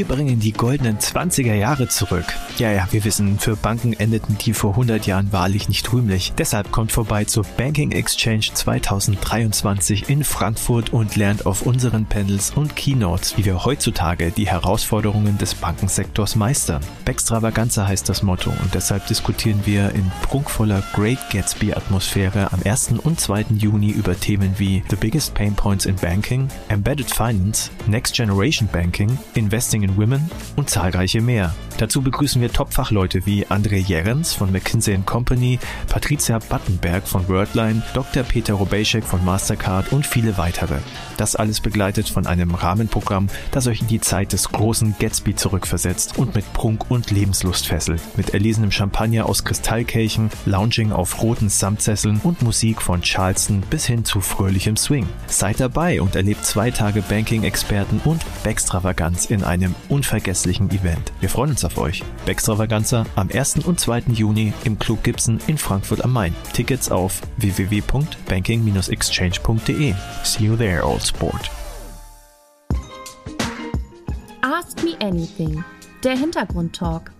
Wir bringen die goldenen 20er Jahre zurück. Ja, ja, wir wissen, für Banken endeten die vor 100 Jahren wahrlich nicht rühmlich. Deshalb kommt vorbei zur Banking Exchange 2023 in Frankfurt und lernt auf unseren Panels und Keynotes, wie wir heutzutage die Herausforderungen des Bankensektors meistern. Backstravaganza heißt das Motto und deshalb diskutieren wir in prunkvoller Great Gatsby Atmosphäre am 1. und 2. Juni über Themen wie The Biggest Pain Points in Banking, Embedded Finance, Next Generation Banking, Investing in Women und zahlreiche mehr. Dazu begrüßen wir Top-Fachleute wie André Jerens von McKinsey Company, Patricia Battenberg von Wordline, Dr. Peter Robejek von Mastercard und viele weitere. Das alles begleitet von einem Rahmenprogramm, das euch in die Zeit des großen Gatsby zurückversetzt und mit Prunk und Lebenslust fesselt. Mit erlesenem Champagner aus Kristallkelchen, Lounging auf roten Samtsesseln und Musik von Charleston bis hin zu fröhlichem Swing. Seid dabei und erlebt zwei Tage Banking-Experten und Backstravaganz in einem unvergesslichen Event. Wir freuen uns auf euch. Backstravaganza am 1. und 2. Juni im Club Gibson in Frankfurt am Main. Tickets auf www.banking-exchange.de. See you there, old sport. Ask Me Anything, der Hintergrundtalk.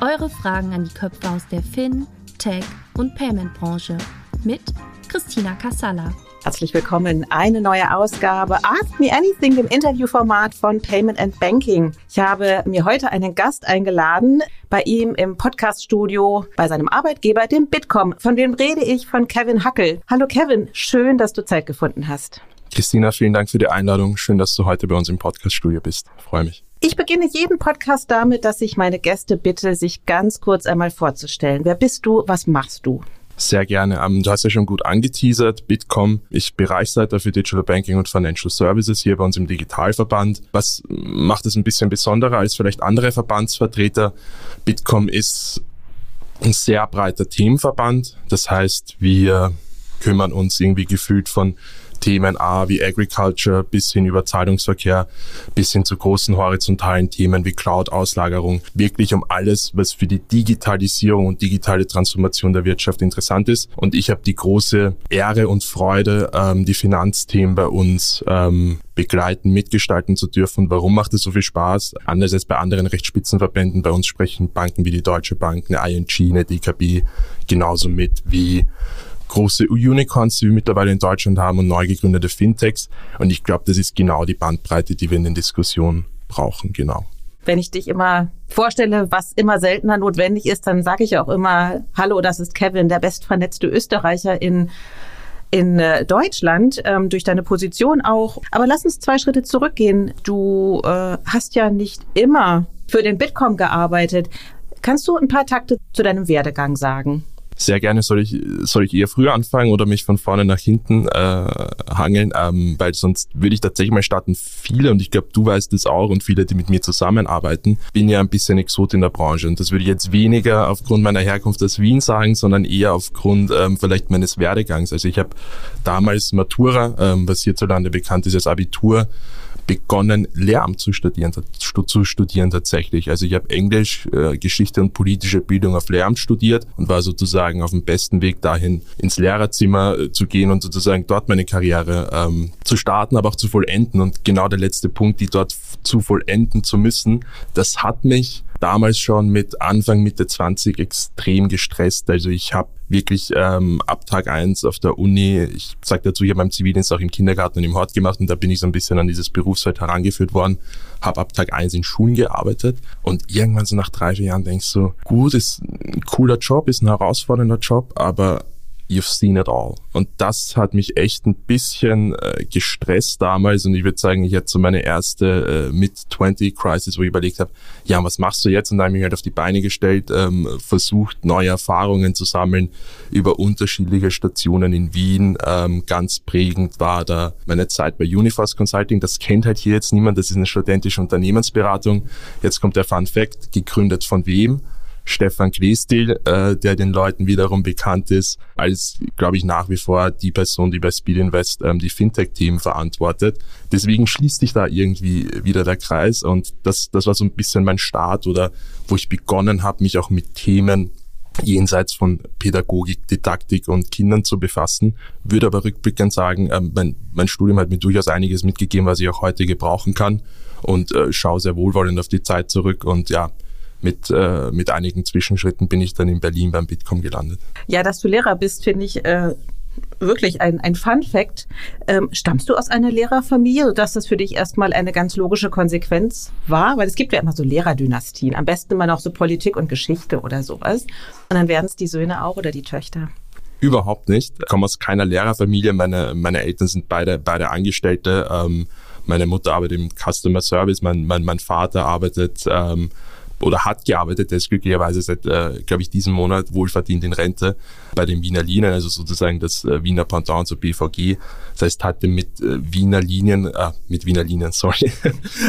Eure Fragen an die Köpfe aus der Fin, Tech und Payment-Branche mit Christina Kassala. Herzlich willkommen. Eine neue Ausgabe Ask Me Anything im Interviewformat von Payment and Banking. Ich habe mir heute einen Gast eingeladen bei ihm im Podcaststudio bei seinem Arbeitgeber, dem Bitkom. Von wem rede ich? Von Kevin Hackel. Hallo Kevin, schön, dass du Zeit gefunden hast. Christina, vielen Dank für die Einladung. Schön, dass du heute bei uns im Podcaststudio bist. Ich freue mich. Ich beginne jeden Podcast damit, dass ich meine Gäste bitte, sich ganz kurz einmal vorzustellen. Wer bist du? Was machst du? Sehr gerne. Ähm, du hast ja schon gut angeteasert. Bitkom, ich Bereichsleiter für Digital Banking und Financial Services hier bei uns im Digitalverband. Was macht es ein bisschen besonderer als vielleicht andere Verbandsvertreter? Bitkom ist ein sehr breiter Themenverband. Das heißt, wir kümmern uns irgendwie gefühlt von Themen A wie Agriculture bis hin über Zahlungsverkehr bis hin zu großen horizontalen Themen wie Cloud-Auslagerung. Wirklich um alles, was für die Digitalisierung und digitale Transformation der Wirtschaft interessant ist. Und ich habe die große Ehre und Freude, ähm, die Finanzthemen bei uns ähm, begleiten, mitgestalten zu dürfen. Warum macht es so viel Spaß? Anders als bei anderen Rechtsspitzenverbänden, bei uns sprechen Banken wie die Deutsche Bank, eine ING, eine DKB genauso mit wie große Unicorns, die wir mittlerweile in Deutschland haben und neu gegründete Fintechs. Und ich glaube, das ist genau die Bandbreite, die wir in den Diskussionen brauchen, genau. Wenn ich dich immer vorstelle, was immer seltener notwendig ist, dann sage ich auch immer, hallo, das ist Kevin, der bestvernetzte Österreicher in in äh, Deutschland ähm, durch deine Position auch. Aber lass uns zwei Schritte zurückgehen. Du äh, hast ja nicht immer für den Bitkom gearbeitet. Kannst du ein paar Takte zu deinem Werdegang sagen? Sehr gerne soll ich, soll ich eher früher anfangen oder mich von vorne nach hinten äh, hangeln, ähm, weil sonst würde ich tatsächlich mal starten. Viele, und ich glaube, du weißt es auch und viele, die mit mir zusammenarbeiten, bin ja ein bisschen Exot in der Branche. Und das würde ich jetzt weniger aufgrund meiner Herkunft aus Wien sagen, sondern eher aufgrund ähm, vielleicht meines Werdegangs. Also ich habe damals Matura, ähm, was hierzulande bekannt ist als Abitur, begonnen, Lehramt zu studieren, zu studieren tatsächlich. Also ich habe Englisch, äh, Geschichte und politische Bildung auf Lehramt studiert und war sozusagen auf dem besten Weg dahin, ins Lehrerzimmer äh, zu gehen und sozusagen dort meine Karriere ähm, zu starten, aber auch zu vollenden. Und genau der letzte Punkt, die dort zu vollenden zu müssen, das hat mich damals schon mit Anfang, Mitte 20 extrem gestresst. Also ich habe wirklich ähm, ab Tag eins auf der Uni, ich sage dazu, ich habe meinen Zivildienst auch im Kindergarten und im Hort gemacht und da bin ich so ein bisschen an dieses Berufsfeld herangeführt worden, habe ab Tag eins in Schulen gearbeitet und irgendwann so nach drei, vier Jahren denkst du, gut, ist ein cooler Job, ist ein herausfordernder Job, aber you've seen it all. Und das hat mich echt ein bisschen äh, gestresst damals und ich würde sagen, ich hatte so meine erste äh, Mid-20-Crisis, wo ich überlegt habe, ja, was machst du jetzt? Und dann habe ich mich halt auf die Beine gestellt, ähm, versucht, neue Erfahrungen zu sammeln über unterschiedliche Stationen in Wien. Ähm, ganz prägend war da meine Zeit bei Uniforce Consulting. Das kennt halt hier jetzt niemand. Das ist eine studentische Unternehmensberatung. Jetzt kommt der Fun Fact, gegründet von wem? Stefan Klestil, äh, der den Leuten wiederum bekannt ist, als, glaube ich, nach wie vor die Person, die bei Speed Invest ähm, die Fintech-Team verantwortet. Deswegen schließt sich da irgendwie wieder der Kreis und das, das war so ein bisschen mein Start oder wo ich begonnen habe, mich auch mit Themen jenseits von Pädagogik, Didaktik und Kindern zu befassen. Würde aber rückblickend sagen, äh, mein, mein Studium hat mir durchaus einiges mitgegeben, was ich auch heute gebrauchen kann und äh, schaue sehr wohlwollend auf die Zeit zurück und ja, mit, äh, mit einigen Zwischenschritten bin ich dann in Berlin beim Bitkom gelandet. Ja, dass du Lehrer bist, finde ich äh, wirklich ein, ein Fun Fact. Ähm, stammst du aus einer Lehrerfamilie, sodass das für dich erstmal eine ganz logische Konsequenz war? Weil es gibt ja immer so Lehrerdynastien, am besten immer noch so Politik und Geschichte oder sowas. Und dann werden es die Söhne auch oder die Töchter. Überhaupt nicht. Ich komme aus keiner Lehrerfamilie. Meine, meine Eltern sind beide, beide Angestellte. Ähm, meine Mutter arbeitet im Customer Service, mein, mein, mein Vater arbeitet ähm, oder hat gearbeitet, der ist glücklicherweise seit, äh, glaube ich, diesem Monat wohlverdient in Rente bei den Wiener Linien, also sozusagen das äh, Wiener Pendant zur BVG. Das heißt, hatte mit äh, Wiener Linien, äh, mit Wiener Linien, sorry,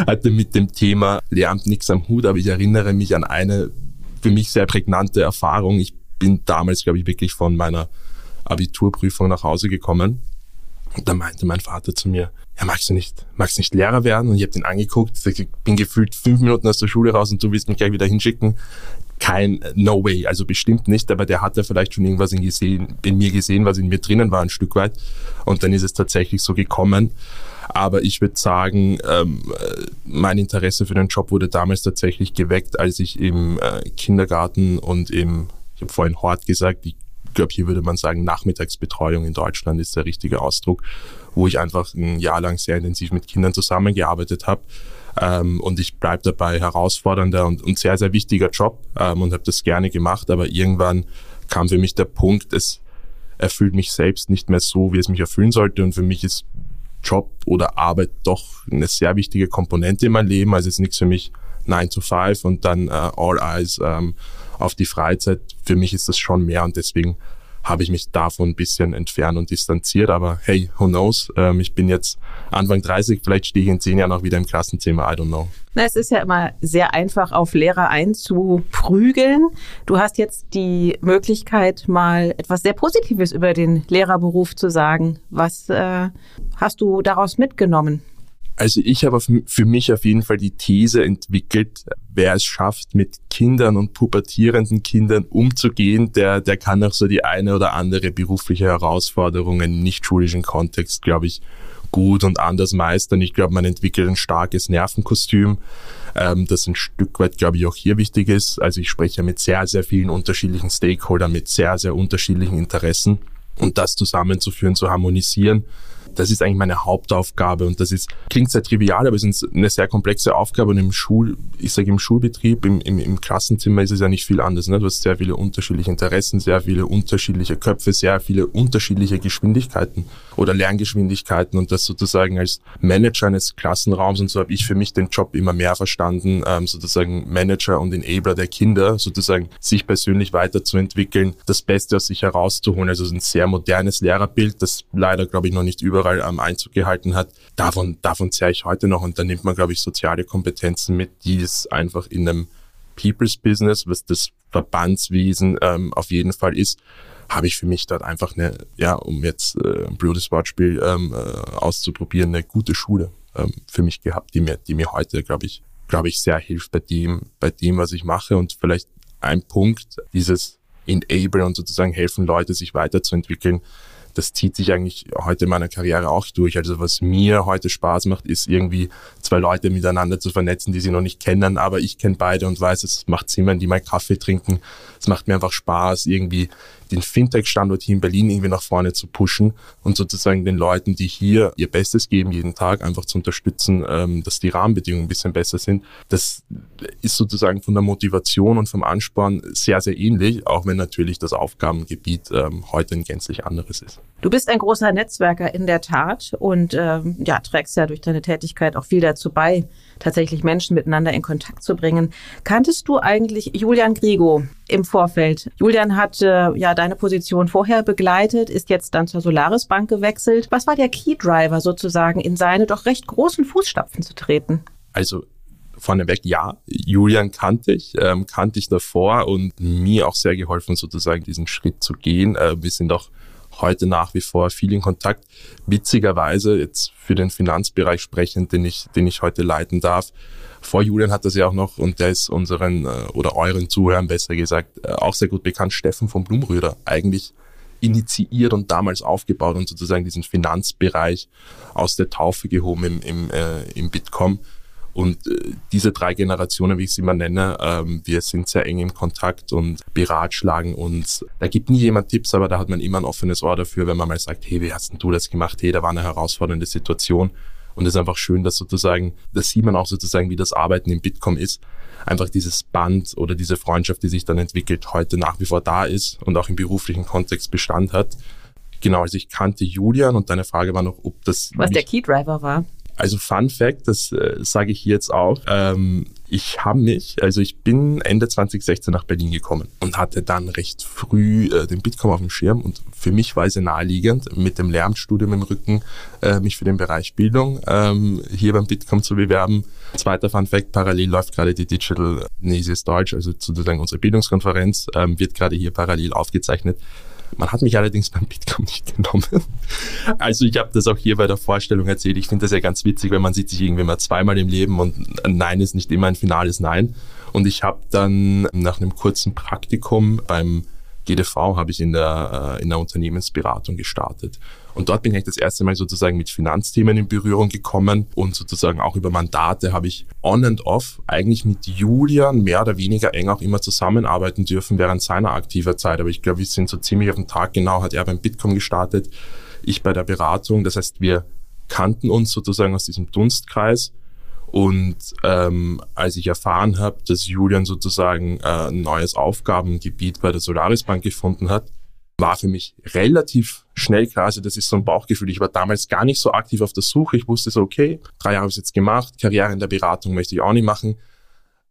hatte mit dem Thema Lehramt nichts am Hut, aber ich erinnere mich an eine für mich sehr prägnante Erfahrung. Ich bin damals, glaube ich, wirklich von meiner Abiturprüfung nach Hause gekommen. Und da meinte mein Vater zu mir, ja, magst du nicht, magst du nicht Lehrer werden? Und ich habe den angeguckt, ich bin gefühlt fünf Minuten aus der Schule raus und du willst mich gleich wieder hinschicken. Kein, no way, also bestimmt nicht, aber der hat ja vielleicht schon irgendwas in, gesehen, in mir gesehen, was in mir drinnen war, ein Stück weit. Und dann ist es tatsächlich so gekommen. Aber ich würde sagen, ähm, mein Interesse für den Job wurde damals tatsächlich geweckt, als ich im äh, Kindergarten und im, ich habe vorhin Hort gesagt, ich glaube, hier würde man sagen, Nachmittagsbetreuung in Deutschland ist der richtige Ausdruck wo ich einfach ein Jahr lang sehr intensiv mit Kindern zusammengearbeitet habe. Ähm, und ich bleibe dabei herausfordernder und, und sehr, sehr wichtiger Job ähm, und habe das gerne gemacht. Aber irgendwann kam für mich der Punkt, es erfüllt mich selbst nicht mehr so, wie es mich erfüllen sollte. Und für mich ist Job oder Arbeit doch eine sehr wichtige Komponente in meinem Leben. Also es ist nichts für mich 9 to 5 und dann äh, all eyes ähm, auf die Freizeit. Für mich ist das schon mehr und deswegen habe ich mich davon ein bisschen entfernt und distanziert. Aber hey, who knows? Ähm, ich bin jetzt Anfang 30, vielleicht stehe ich in zehn Jahren auch wieder im Klassenzimmer, I don't know. Na, es ist ja immer sehr einfach, auf Lehrer einzuprügeln. Du hast jetzt die Möglichkeit, mal etwas sehr Positives über den Lehrerberuf zu sagen. Was äh, hast du daraus mitgenommen? Also ich habe für mich auf jeden Fall die These entwickelt, wer es schafft, mit Kindern und pubertierenden Kindern umzugehen, der, der kann auch so die eine oder andere berufliche Herausforderung im nicht-schulischen Kontext, glaube ich, gut und anders meistern. Ich glaube, man entwickelt ein starkes Nervenkostüm, ähm, das ein Stück weit, glaube ich, auch hier wichtig ist. Also ich spreche mit sehr, sehr vielen unterschiedlichen Stakeholdern, mit sehr, sehr unterschiedlichen Interessen und das zusammenzuführen, zu harmonisieren das ist eigentlich meine Hauptaufgabe und das ist, klingt sehr trivial, aber es ist eine sehr komplexe Aufgabe und im Schul, ich sage im Schulbetrieb, im, im, im Klassenzimmer ist es ja nicht viel anders. Ne? Du hast sehr viele unterschiedliche Interessen, sehr viele unterschiedliche Köpfe, sehr viele unterschiedliche Geschwindigkeiten oder Lerngeschwindigkeiten und das sozusagen als Manager eines Klassenraums und so habe ich für mich den Job immer mehr verstanden, ähm, sozusagen Manager und Enabler der Kinder, sozusagen sich persönlich weiterzuentwickeln, das Beste aus sich herauszuholen. Also ein sehr modernes Lehrerbild, das leider, glaube ich, noch nicht überall ähm, Einzug gehalten hat. Davon, davon zehre ich heute noch und da nimmt man, glaube ich, soziale Kompetenzen mit, die es einfach in einem People's Business, was das Verbandswesen ähm, auf jeden Fall ist, habe ich für mich dort einfach eine, ja, um jetzt äh, ein blödes Wortspiel ähm, äh, auszuprobieren, eine gute Schule ähm, für mich gehabt, die mir, die mir heute, glaube ich, glaube ich, sehr hilft bei dem, bei dem, was ich mache. Und vielleicht ein Punkt, dieses Enable und sozusagen helfen, Leute sich weiterzuentwickeln, das zieht sich eigentlich heute in meiner Karriere auch durch. Also was mir heute Spaß macht, ist irgendwie zwei Leute miteinander zu vernetzen, die sie noch nicht kennen, aber ich kenne beide und weiß, es macht Sinn, wenn die mal Kaffee trinken. Es macht mir einfach Spaß, irgendwie den Fintech-Standort hier in Berlin irgendwie nach vorne zu pushen und sozusagen den Leuten, die hier ihr Bestes geben jeden Tag, einfach zu unterstützen, ähm, dass die Rahmenbedingungen ein bisschen besser sind. Das ist sozusagen von der Motivation und vom Ansporn sehr, sehr ähnlich, auch wenn natürlich das Aufgabengebiet ähm, heute ein gänzlich anderes ist. Du bist ein großer Netzwerker in der Tat und ähm, ja, trägst ja durch deine Tätigkeit auch viel dazu bei, tatsächlich Menschen miteinander in Kontakt zu bringen. Kanntest du eigentlich Julian Grigo im Vorfeld? Julian hat äh, ja deine Position vorher begleitet, ist jetzt dann zur Solaris Bank gewechselt. Was war der Key Driver sozusagen, in seine doch recht großen Fußstapfen zu treten? Also vorneweg, ja, Julian kannte ich, ähm, kannte ich davor und mir auch sehr geholfen, sozusagen diesen Schritt zu gehen. Äh, wir sind auch heute nach wie vor viel in Kontakt. Witzigerweise jetzt für den Finanzbereich sprechend, den ich, den ich heute leiten darf. Vor Julian hat das ja auch noch, und der ist unseren äh, oder euren Zuhörern besser gesagt, äh, auch sehr gut bekannt, Steffen von Blumröder, eigentlich initiiert und damals aufgebaut und sozusagen diesen Finanzbereich aus der Taufe gehoben im, im, äh, im Bitkom. Und äh, diese drei Generationen, wie ich sie mal nenne, ähm, wir sind sehr eng im Kontakt und beratschlagen uns. Da gibt nie jemand Tipps, aber da hat man immer ein offenes Ohr dafür, wenn man mal sagt, hey, wie hast denn du das gemacht? Hey, da war eine herausfordernde Situation. Und es ist einfach schön, dass sozusagen, das sieht man auch sozusagen, wie das Arbeiten im Bitkom ist. Einfach dieses Band oder diese Freundschaft, die sich dann entwickelt, heute nach wie vor da ist und auch im beruflichen Kontext Bestand hat. Genau, also ich kannte Julian und deine Frage war noch, ob das... Was der Keydriver war. Also Fun Fact, das äh, sage ich jetzt auch. Ähm, ich habe mich, also ich bin Ende 2016 nach Berlin gekommen und hatte dann recht früh äh, den Bitkom auf dem Schirm und für mich war es naheliegend, mit dem Lehramtsstudium im Rücken äh, mich für den Bereich Bildung ähm, hier beim Bitkom zu bewerben. Zweiter Fun Fact, parallel läuft gerade die Digital Nesis Deutsch, also sozusagen unsere Bildungskonferenz, ähm, wird gerade hier parallel aufgezeichnet. Man hat mich allerdings beim Bitkom nicht genommen. Also ich habe das auch hier bei der Vorstellung erzählt. Ich finde das ja ganz witzig, wenn man sieht sich irgendwie mal zweimal im Leben und ein Nein ist nicht immer ein finales Nein. Und ich habe dann nach einem kurzen Praktikum beim GDV habe ich in der, äh, in der Unternehmensberatung gestartet. Und dort bin ich das erste Mal sozusagen mit Finanzthemen in Berührung gekommen und sozusagen auch über Mandate habe ich on and off eigentlich mit Julian mehr oder weniger eng auch immer zusammenarbeiten dürfen während seiner aktiver Zeit. Aber ich glaube, wir sind so ziemlich auf den Tag genau, hat er beim Bitkom gestartet, ich bei der Beratung. Das heißt, wir kannten uns sozusagen aus diesem Dunstkreis. Und ähm, als ich erfahren habe, dass Julian sozusagen äh, ein neues Aufgabengebiet bei der Solaris Bank gefunden hat, war für mich relativ schnell klar, also das ist so ein Bauchgefühl. Ich war damals gar nicht so aktiv auf der Suche. Ich wusste so, okay, drei Jahre habe ich jetzt gemacht, Karriere in der Beratung möchte ich auch nicht machen.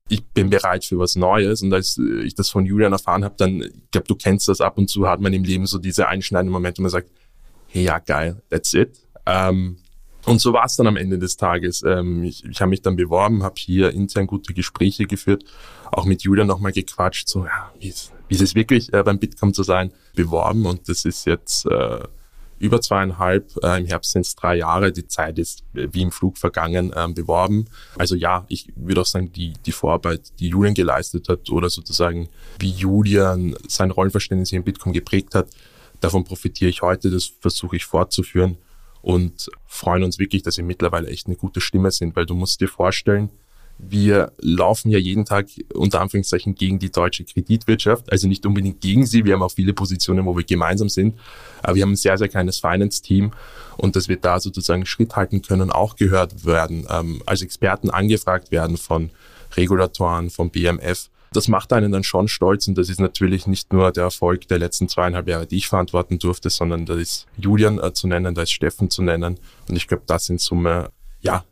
Ich bin bereit für was Neues. Und als ich das von Julian erfahren habe, dann, ich glaube, du kennst das ab und zu, hat man im Leben so diese einschneidenden Momente, wo man sagt, hey, ja, geil, that's it. Ähm, und so war es dann am Ende des Tages. Ähm, ich ich habe mich dann beworben, habe hier intern gute Gespräche geführt, auch mit Julian nochmal gequatscht, so ja, wie ist, ist es wirklich äh, beim Bitkom zu sein, beworben und das ist jetzt äh, über zweieinhalb, äh, im Herbst sind es drei Jahre, die Zeit ist äh, wie im Flug vergangen, äh, beworben. Also ja, ich würde auch sagen, die, die Vorarbeit, die Julian geleistet hat oder sozusagen wie Julian sein Rollenverständnis hier im Bitkom geprägt hat, davon profitiere ich heute, das versuche ich fortzuführen und freuen uns wirklich, dass wir mittlerweile echt eine gute Stimme sind, weil du musst dir vorstellen, wir laufen ja jeden Tag unter Anführungszeichen gegen die deutsche Kreditwirtschaft, also nicht unbedingt gegen sie. Wir haben auch viele Positionen, wo wir gemeinsam sind, aber wir haben ein sehr, sehr kleines Finance-Team und dass wir da sozusagen Schritt halten können, auch gehört werden, ähm, als Experten angefragt werden von Regulatoren, vom BMF das macht einen dann schon stolz und das ist natürlich nicht nur der Erfolg der letzten zweieinhalb Jahre, die ich verantworten durfte, sondern da ist Julian äh, zu nennen, da ist Steffen zu nennen und ich glaube, das in Summe, ja,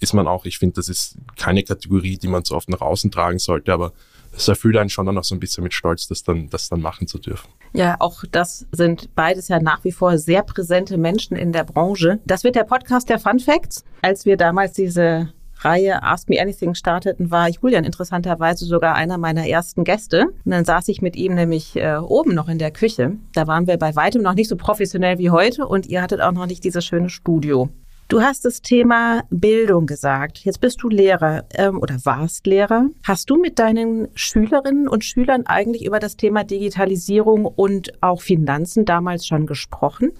ist man auch, ich finde, das ist keine Kategorie, die man so oft nach außen tragen sollte, aber es erfüllt einen schon dann auch so ein bisschen mit Stolz, das dann, das dann machen zu dürfen. Ja, auch das sind beides ja nach wie vor sehr präsente Menschen in der Branche. Das wird der Podcast der Fun Facts. Als wir damals diese Reihe Ask Me Anything starteten, war Julian interessanterweise sogar einer meiner ersten Gäste. Und dann saß ich mit ihm nämlich äh, oben noch in der Küche. Da waren wir bei weitem noch nicht so professionell wie heute und ihr hattet auch noch nicht dieses schöne Studio. Du hast das Thema Bildung gesagt. Jetzt bist du Lehrer ähm, oder warst Lehrer. Hast du mit deinen Schülerinnen und Schülern eigentlich über das Thema Digitalisierung und auch Finanzen damals schon gesprochen?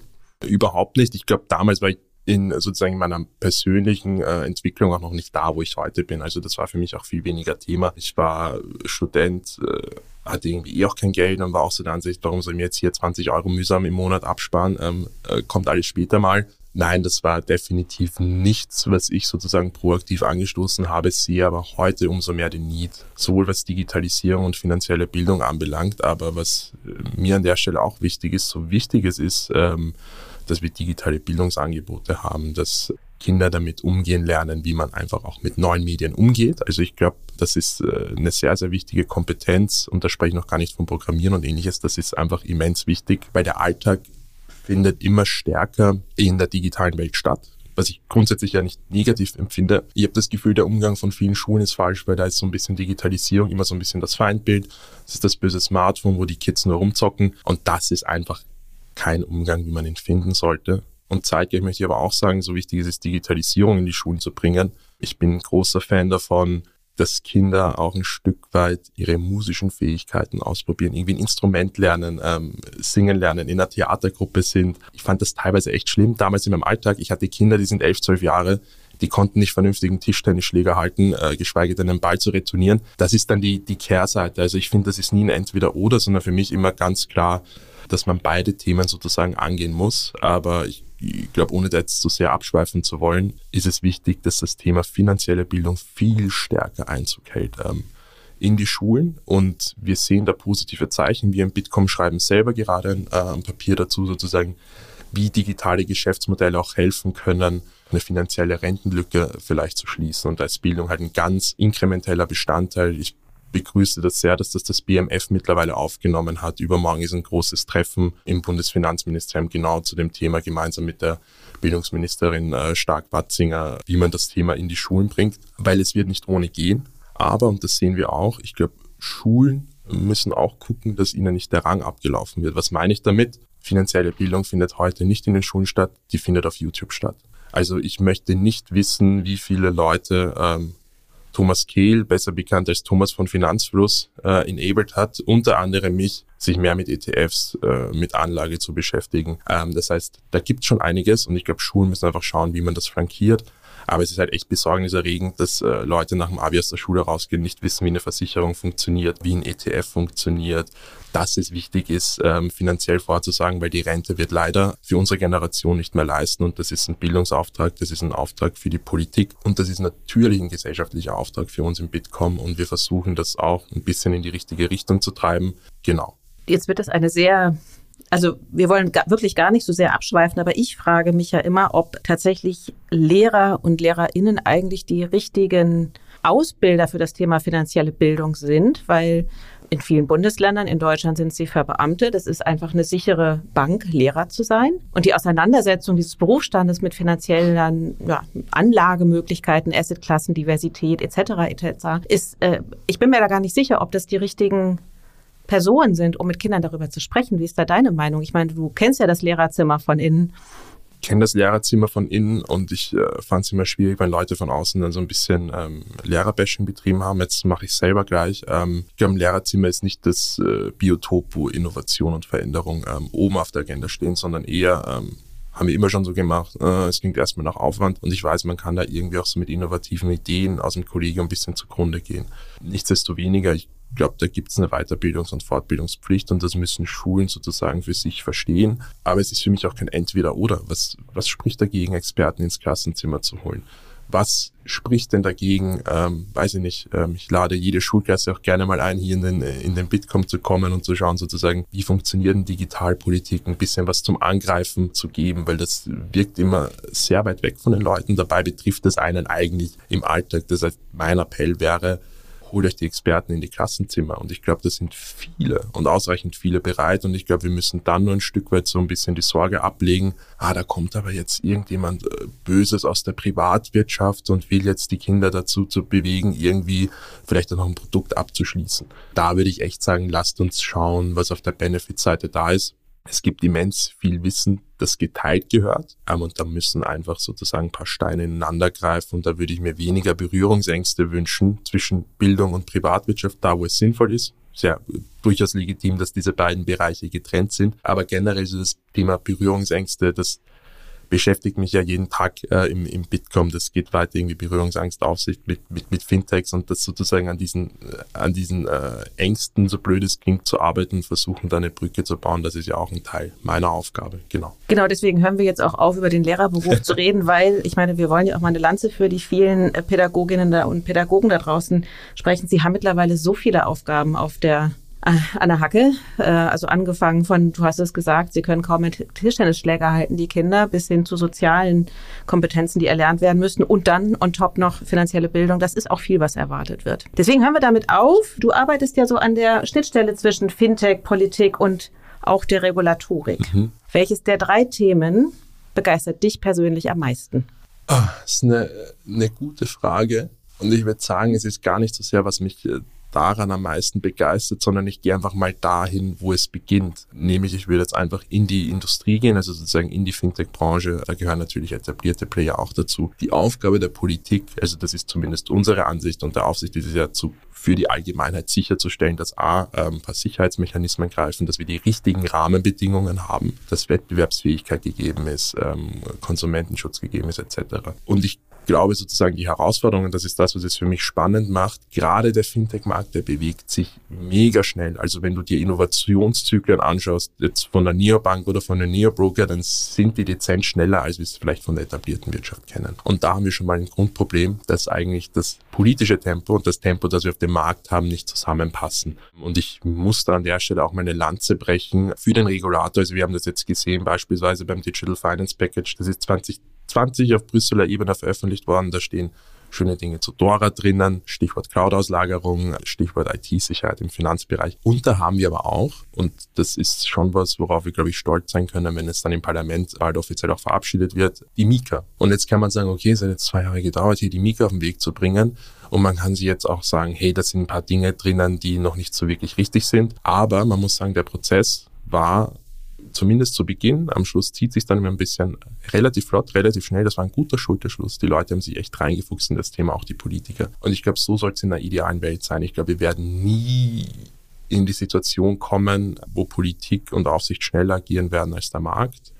Überhaupt nicht. Ich glaube, damals war ich in sozusagen meiner persönlichen äh, Entwicklung auch noch nicht da, wo ich heute bin. Also das war für mich auch viel weniger Thema. Ich war Student, äh, hatte irgendwie eh auch kein Geld und war auch so der Ansicht, warum soll ich mir jetzt hier 20 Euro mühsam im Monat absparen? Ähm, äh, kommt alles später mal. Nein, das war definitiv nichts, was ich sozusagen proaktiv angestoßen habe, sehe aber heute umso mehr den Need, sowohl was Digitalisierung und finanzielle Bildung anbelangt, aber was äh, mir an der Stelle auch wichtig ist, so wichtig es ist, ähm, dass wir digitale Bildungsangebote haben, dass Kinder damit umgehen lernen, wie man einfach auch mit neuen Medien umgeht. Also ich glaube, das ist äh, eine sehr, sehr wichtige Kompetenz und da spreche ich noch gar nicht von Programmieren und ähnliches. Das ist einfach immens wichtig, weil der Alltag findet immer stärker in der digitalen Welt statt was ich grundsätzlich ja nicht negativ empfinde. Ich habe das Gefühl, der Umgang von vielen Schulen ist falsch, weil da ist so ein bisschen Digitalisierung immer so ein bisschen das Feindbild. Das ist das böse Smartphone, wo die Kids nur rumzocken. Und das ist einfach kein Umgang, wie man ihn finden sollte. Und zeitgleich möchte ich aber auch sagen, so wichtig ist es, Digitalisierung in die Schulen zu bringen. Ich bin ein großer Fan davon, dass Kinder auch ein Stück weit ihre musischen Fähigkeiten ausprobieren, irgendwie ein Instrument lernen, ähm, singen lernen, in einer Theatergruppe sind. Ich fand das teilweise echt schlimm. Damals in meinem Alltag, ich hatte Kinder, die sind elf, zwölf Jahre, die konnten nicht vernünftigen Tischtennisschläger halten, äh, geschweige denn einen Ball zu retournieren. Das ist dann die, die Kehrseite. Also ich finde, das ist nie ein Entweder-Oder, sondern für mich immer ganz klar, dass man beide Themen sozusagen angehen muss. Aber ich ich glaube, ohne da jetzt zu sehr abschweifen zu wollen, ist es wichtig, dass das Thema finanzielle Bildung viel stärker Einzug hält ähm, in die Schulen. Und wir sehen da positive Zeichen. Wir im Bitkom schreiben selber gerade ein, äh, ein Papier dazu, sozusagen, wie digitale Geschäftsmodelle auch helfen können, eine finanzielle Rentenlücke vielleicht zu schließen. Und ist Bildung halt ein ganz inkrementeller Bestandteil. Ich begrüße das sehr, dass das das BMF mittlerweile aufgenommen hat. Übermorgen ist ein großes Treffen im Bundesfinanzministerium genau zu dem Thema gemeinsam mit der Bildungsministerin äh, Stark-Watzinger, wie man das Thema in die Schulen bringt, weil es wird nicht ohne gehen. Aber, und das sehen wir auch, ich glaube, Schulen müssen auch gucken, dass ihnen nicht der Rang abgelaufen wird. Was meine ich damit? Finanzielle Bildung findet heute nicht in den Schulen statt, die findet auf YouTube statt. Also ich möchte nicht wissen, wie viele Leute ähm, Thomas Kehl, besser bekannt als Thomas von Finanzfluss, äh, enabled hat, unter anderem mich, sich mehr mit ETFs, äh, mit Anlage zu beschäftigen. Ähm, das heißt, da gibt schon einiges und ich glaube, Schulen müssen einfach schauen, wie man das flankiert. Aber es ist halt echt besorgniserregend, dass äh, Leute nach dem Abi aus der Schule rausgehen, nicht wissen, wie eine Versicherung funktioniert, wie ein ETF funktioniert, dass es wichtig ist, ähm, finanziell vorzusagen, weil die Rente wird leider für unsere Generation nicht mehr leisten. Und das ist ein Bildungsauftrag, das ist ein Auftrag für die Politik und das ist natürlich ein gesellschaftlicher Auftrag für uns im Bitkom. Und wir versuchen das auch ein bisschen in die richtige Richtung zu treiben. Genau. Jetzt wird das eine sehr also wir wollen wirklich gar nicht so sehr abschweifen, aber ich frage mich ja immer, ob tatsächlich Lehrer und Lehrerinnen eigentlich die richtigen Ausbilder für das Thema finanzielle Bildung sind, weil in vielen Bundesländern, in Deutschland sind sie verbeamtet. Es ist einfach eine sichere Bank, Lehrer zu sein. Und die Auseinandersetzung dieses Berufsstandes mit finanziellen ja, Anlagemöglichkeiten, Assetklassen, Diversität etc. etc. ist, äh, ich bin mir da gar nicht sicher, ob das die richtigen Personen sind, um mit Kindern darüber zu sprechen. Wie ist da deine Meinung? Ich meine, du kennst ja das Lehrerzimmer von innen. Ich kenne das Lehrerzimmer von innen und ich äh, fand es immer schwierig, wenn Leute von außen dann so ein bisschen ähm, Lehrerbashing betrieben haben. Jetzt mache ich selber gleich. Ähm, ich glaube, ein Lehrerzimmer ist nicht das äh, Biotop, wo Innovation und Veränderung ähm, oben auf der Agenda stehen, sondern eher ähm, haben wir immer schon so gemacht. Äh, es klingt erstmal nach Aufwand und ich weiß, man kann da irgendwie auch so mit innovativen Ideen aus dem Kollegium ein bisschen zugrunde gehen. Nichtsdestoweniger, ich glaube, da gibt es eine Weiterbildungs- und Fortbildungspflicht und das müssen Schulen sozusagen für sich verstehen. Aber es ist für mich auch kein Entweder-Oder. Was, was spricht dagegen, Experten ins Klassenzimmer zu holen? Was spricht denn dagegen? Ähm, weiß ich nicht. Ähm, ich lade jede Schulklasse auch gerne mal ein, hier in den, in den Bitkom zu kommen und zu schauen, sozusagen, wie funktioniert denn Digitalpolitik, ein bisschen was zum Angreifen zu geben, weil das wirkt immer sehr weit weg von den Leuten. Dabei betrifft es einen eigentlich im Alltag. Das heißt, mein Appell wäre, holt euch die Experten in die Klassenzimmer. Und ich glaube, da sind viele und ausreichend viele bereit. Und ich glaube, wir müssen dann nur ein Stück weit so ein bisschen die Sorge ablegen, ah, da kommt aber jetzt irgendjemand äh, Böses aus der Privatwirtschaft und will jetzt die Kinder dazu zu bewegen, irgendwie vielleicht auch noch ein Produkt abzuschließen. Da würde ich echt sagen, lasst uns schauen, was auf der Benefit-Seite da ist. Es gibt immens viel Wissen, das geteilt gehört. Ähm, und da müssen einfach sozusagen ein paar Steine ineinander greifen. Und da würde ich mir weniger Berührungsängste wünschen zwischen Bildung und Privatwirtschaft, da wo es sinnvoll ist. Sehr durchaus legitim, dass diese beiden Bereiche getrennt sind. Aber generell ist das Thema Berührungsängste, das beschäftigt mich ja jeden Tag äh, im, im Bitkom. Das geht weiter irgendwie Berührungsangstaufsicht mit, mit, mit Fintechs und das sozusagen an diesen, an diesen äh, Ängsten, so blöd es klingt, zu arbeiten, versuchen da eine Brücke zu bauen. Das ist ja auch ein Teil meiner Aufgabe. Genau. Genau, deswegen hören wir jetzt auch auf, über den Lehrerberuf zu reden, weil ich meine, wir wollen ja auch mal eine Lanze für die vielen äh, Pädagoginnen da und Pädagogen da draußen sprechen. Sie haben mittlerweile so viele Aufgaben auf der an der Hacke. Äh, also angefangen von, du hast es gesagt, sie können kaum mit Tischtennisschläger halten, die Kinder, bis hin zu sozialen Kompetenzen, die erlernt werden müssen und dann on top noch finanzielle Bildung. Das ist auch viel, was erwartet wird. Deswegen hören wir damit auf. Du arbeitest ja so an der Schnittstelle zwischen Fintech, Politik und auch der Regulatorik. Mhm. Welches der drei Themen begeistert dich persönlich am meisten? Oh, das ist eine, eine gute Frage. Und ich würde sagen, es ist gar nicht so sehr, was mich äh, daran am meisten begeistert, sondern ich gehe einfach mal dahin, wo es beginnt. Nämlich, ich würde jetzt einfach in die Industrie gehen, also sozusagen in die Fintech-Branche. Da gehören natürlich etablierte Player auch dazu. Die Aufgabe der Politik, also das ist zumindest unsere Ansicht und der Aufsicht, ist es ja zu für die Allgemeinheit sicherzustellen, dass A, ähm, ein paar Sicherheitsmechanismen greifen, dass wir die richtigen Rahmenbedingungen haben, dass Wettbewerbsfähigkeit gegeben ist, ähm, Konsumentenschutz gegeben ist, etc. Und ich glaube sozusagen die Herausforderungen, das ist das, was es für mich spannend macht. Gerade der Fintech-Markt, der bewegt sich mega schnell. Also wenn du dir Innovationszyklen anschaust, jetzt von der Neobank oder von der Neobroker, dann sind die dezent schneller, als wir es vielleicht von der etablierten Wirtschaft kennen. Und da haben wir schon mal ein Grundproblem, dass eigentlich das politische Tempo und das Tempo, das wir auf dem Markt haben, nicht zusammenpassen. Und ich muss da an der Stelle auch mal eine Lanze brechen für den Regulator. Also wir haben das jetzt gesehen, beispielsweise beim Digital Finance Package, das ist 20 20 auf Brüsseler Ebene veröffentlicht worden. Da stehen schöne Dinge zu Dora drinnen, Stichwort Cloud-Auslagerung, Stichwort IT-Sicherheit im Finanzbereich. Und da haben wir aber auch, und das ist schon was, worauf wir, glaube ich, stolz sein können, wenn es dann im Parlament bald offiziell auch verabschiedet wird, die Mika. Und jetzt kann man sagen, okay, es hat jetzt zwei Jahre gedauert, hier die Mika auf den Weg zu bringen. Und man kann sie jetzt auch sagen, hey, da sind ein paar Dinge drinnen, die noch nicht so wirklich richtig sind. Aber man muss sagen, der Prozess war zumindest zu Beginn. Am Schluss zieht sich dann immer ein bisschen relativ flott, relativ schnell. Das war ein guter Schulterschluss. Die Leute haben sich echt reingefuchst in das Thema, auch die Politiker. Und ich glaube, so soll es in der idealen Welt sein. Ich glaube, wir werden nie in die Situation kommen, wo Politik und Aufsicht schneller agieren werden als der Markt.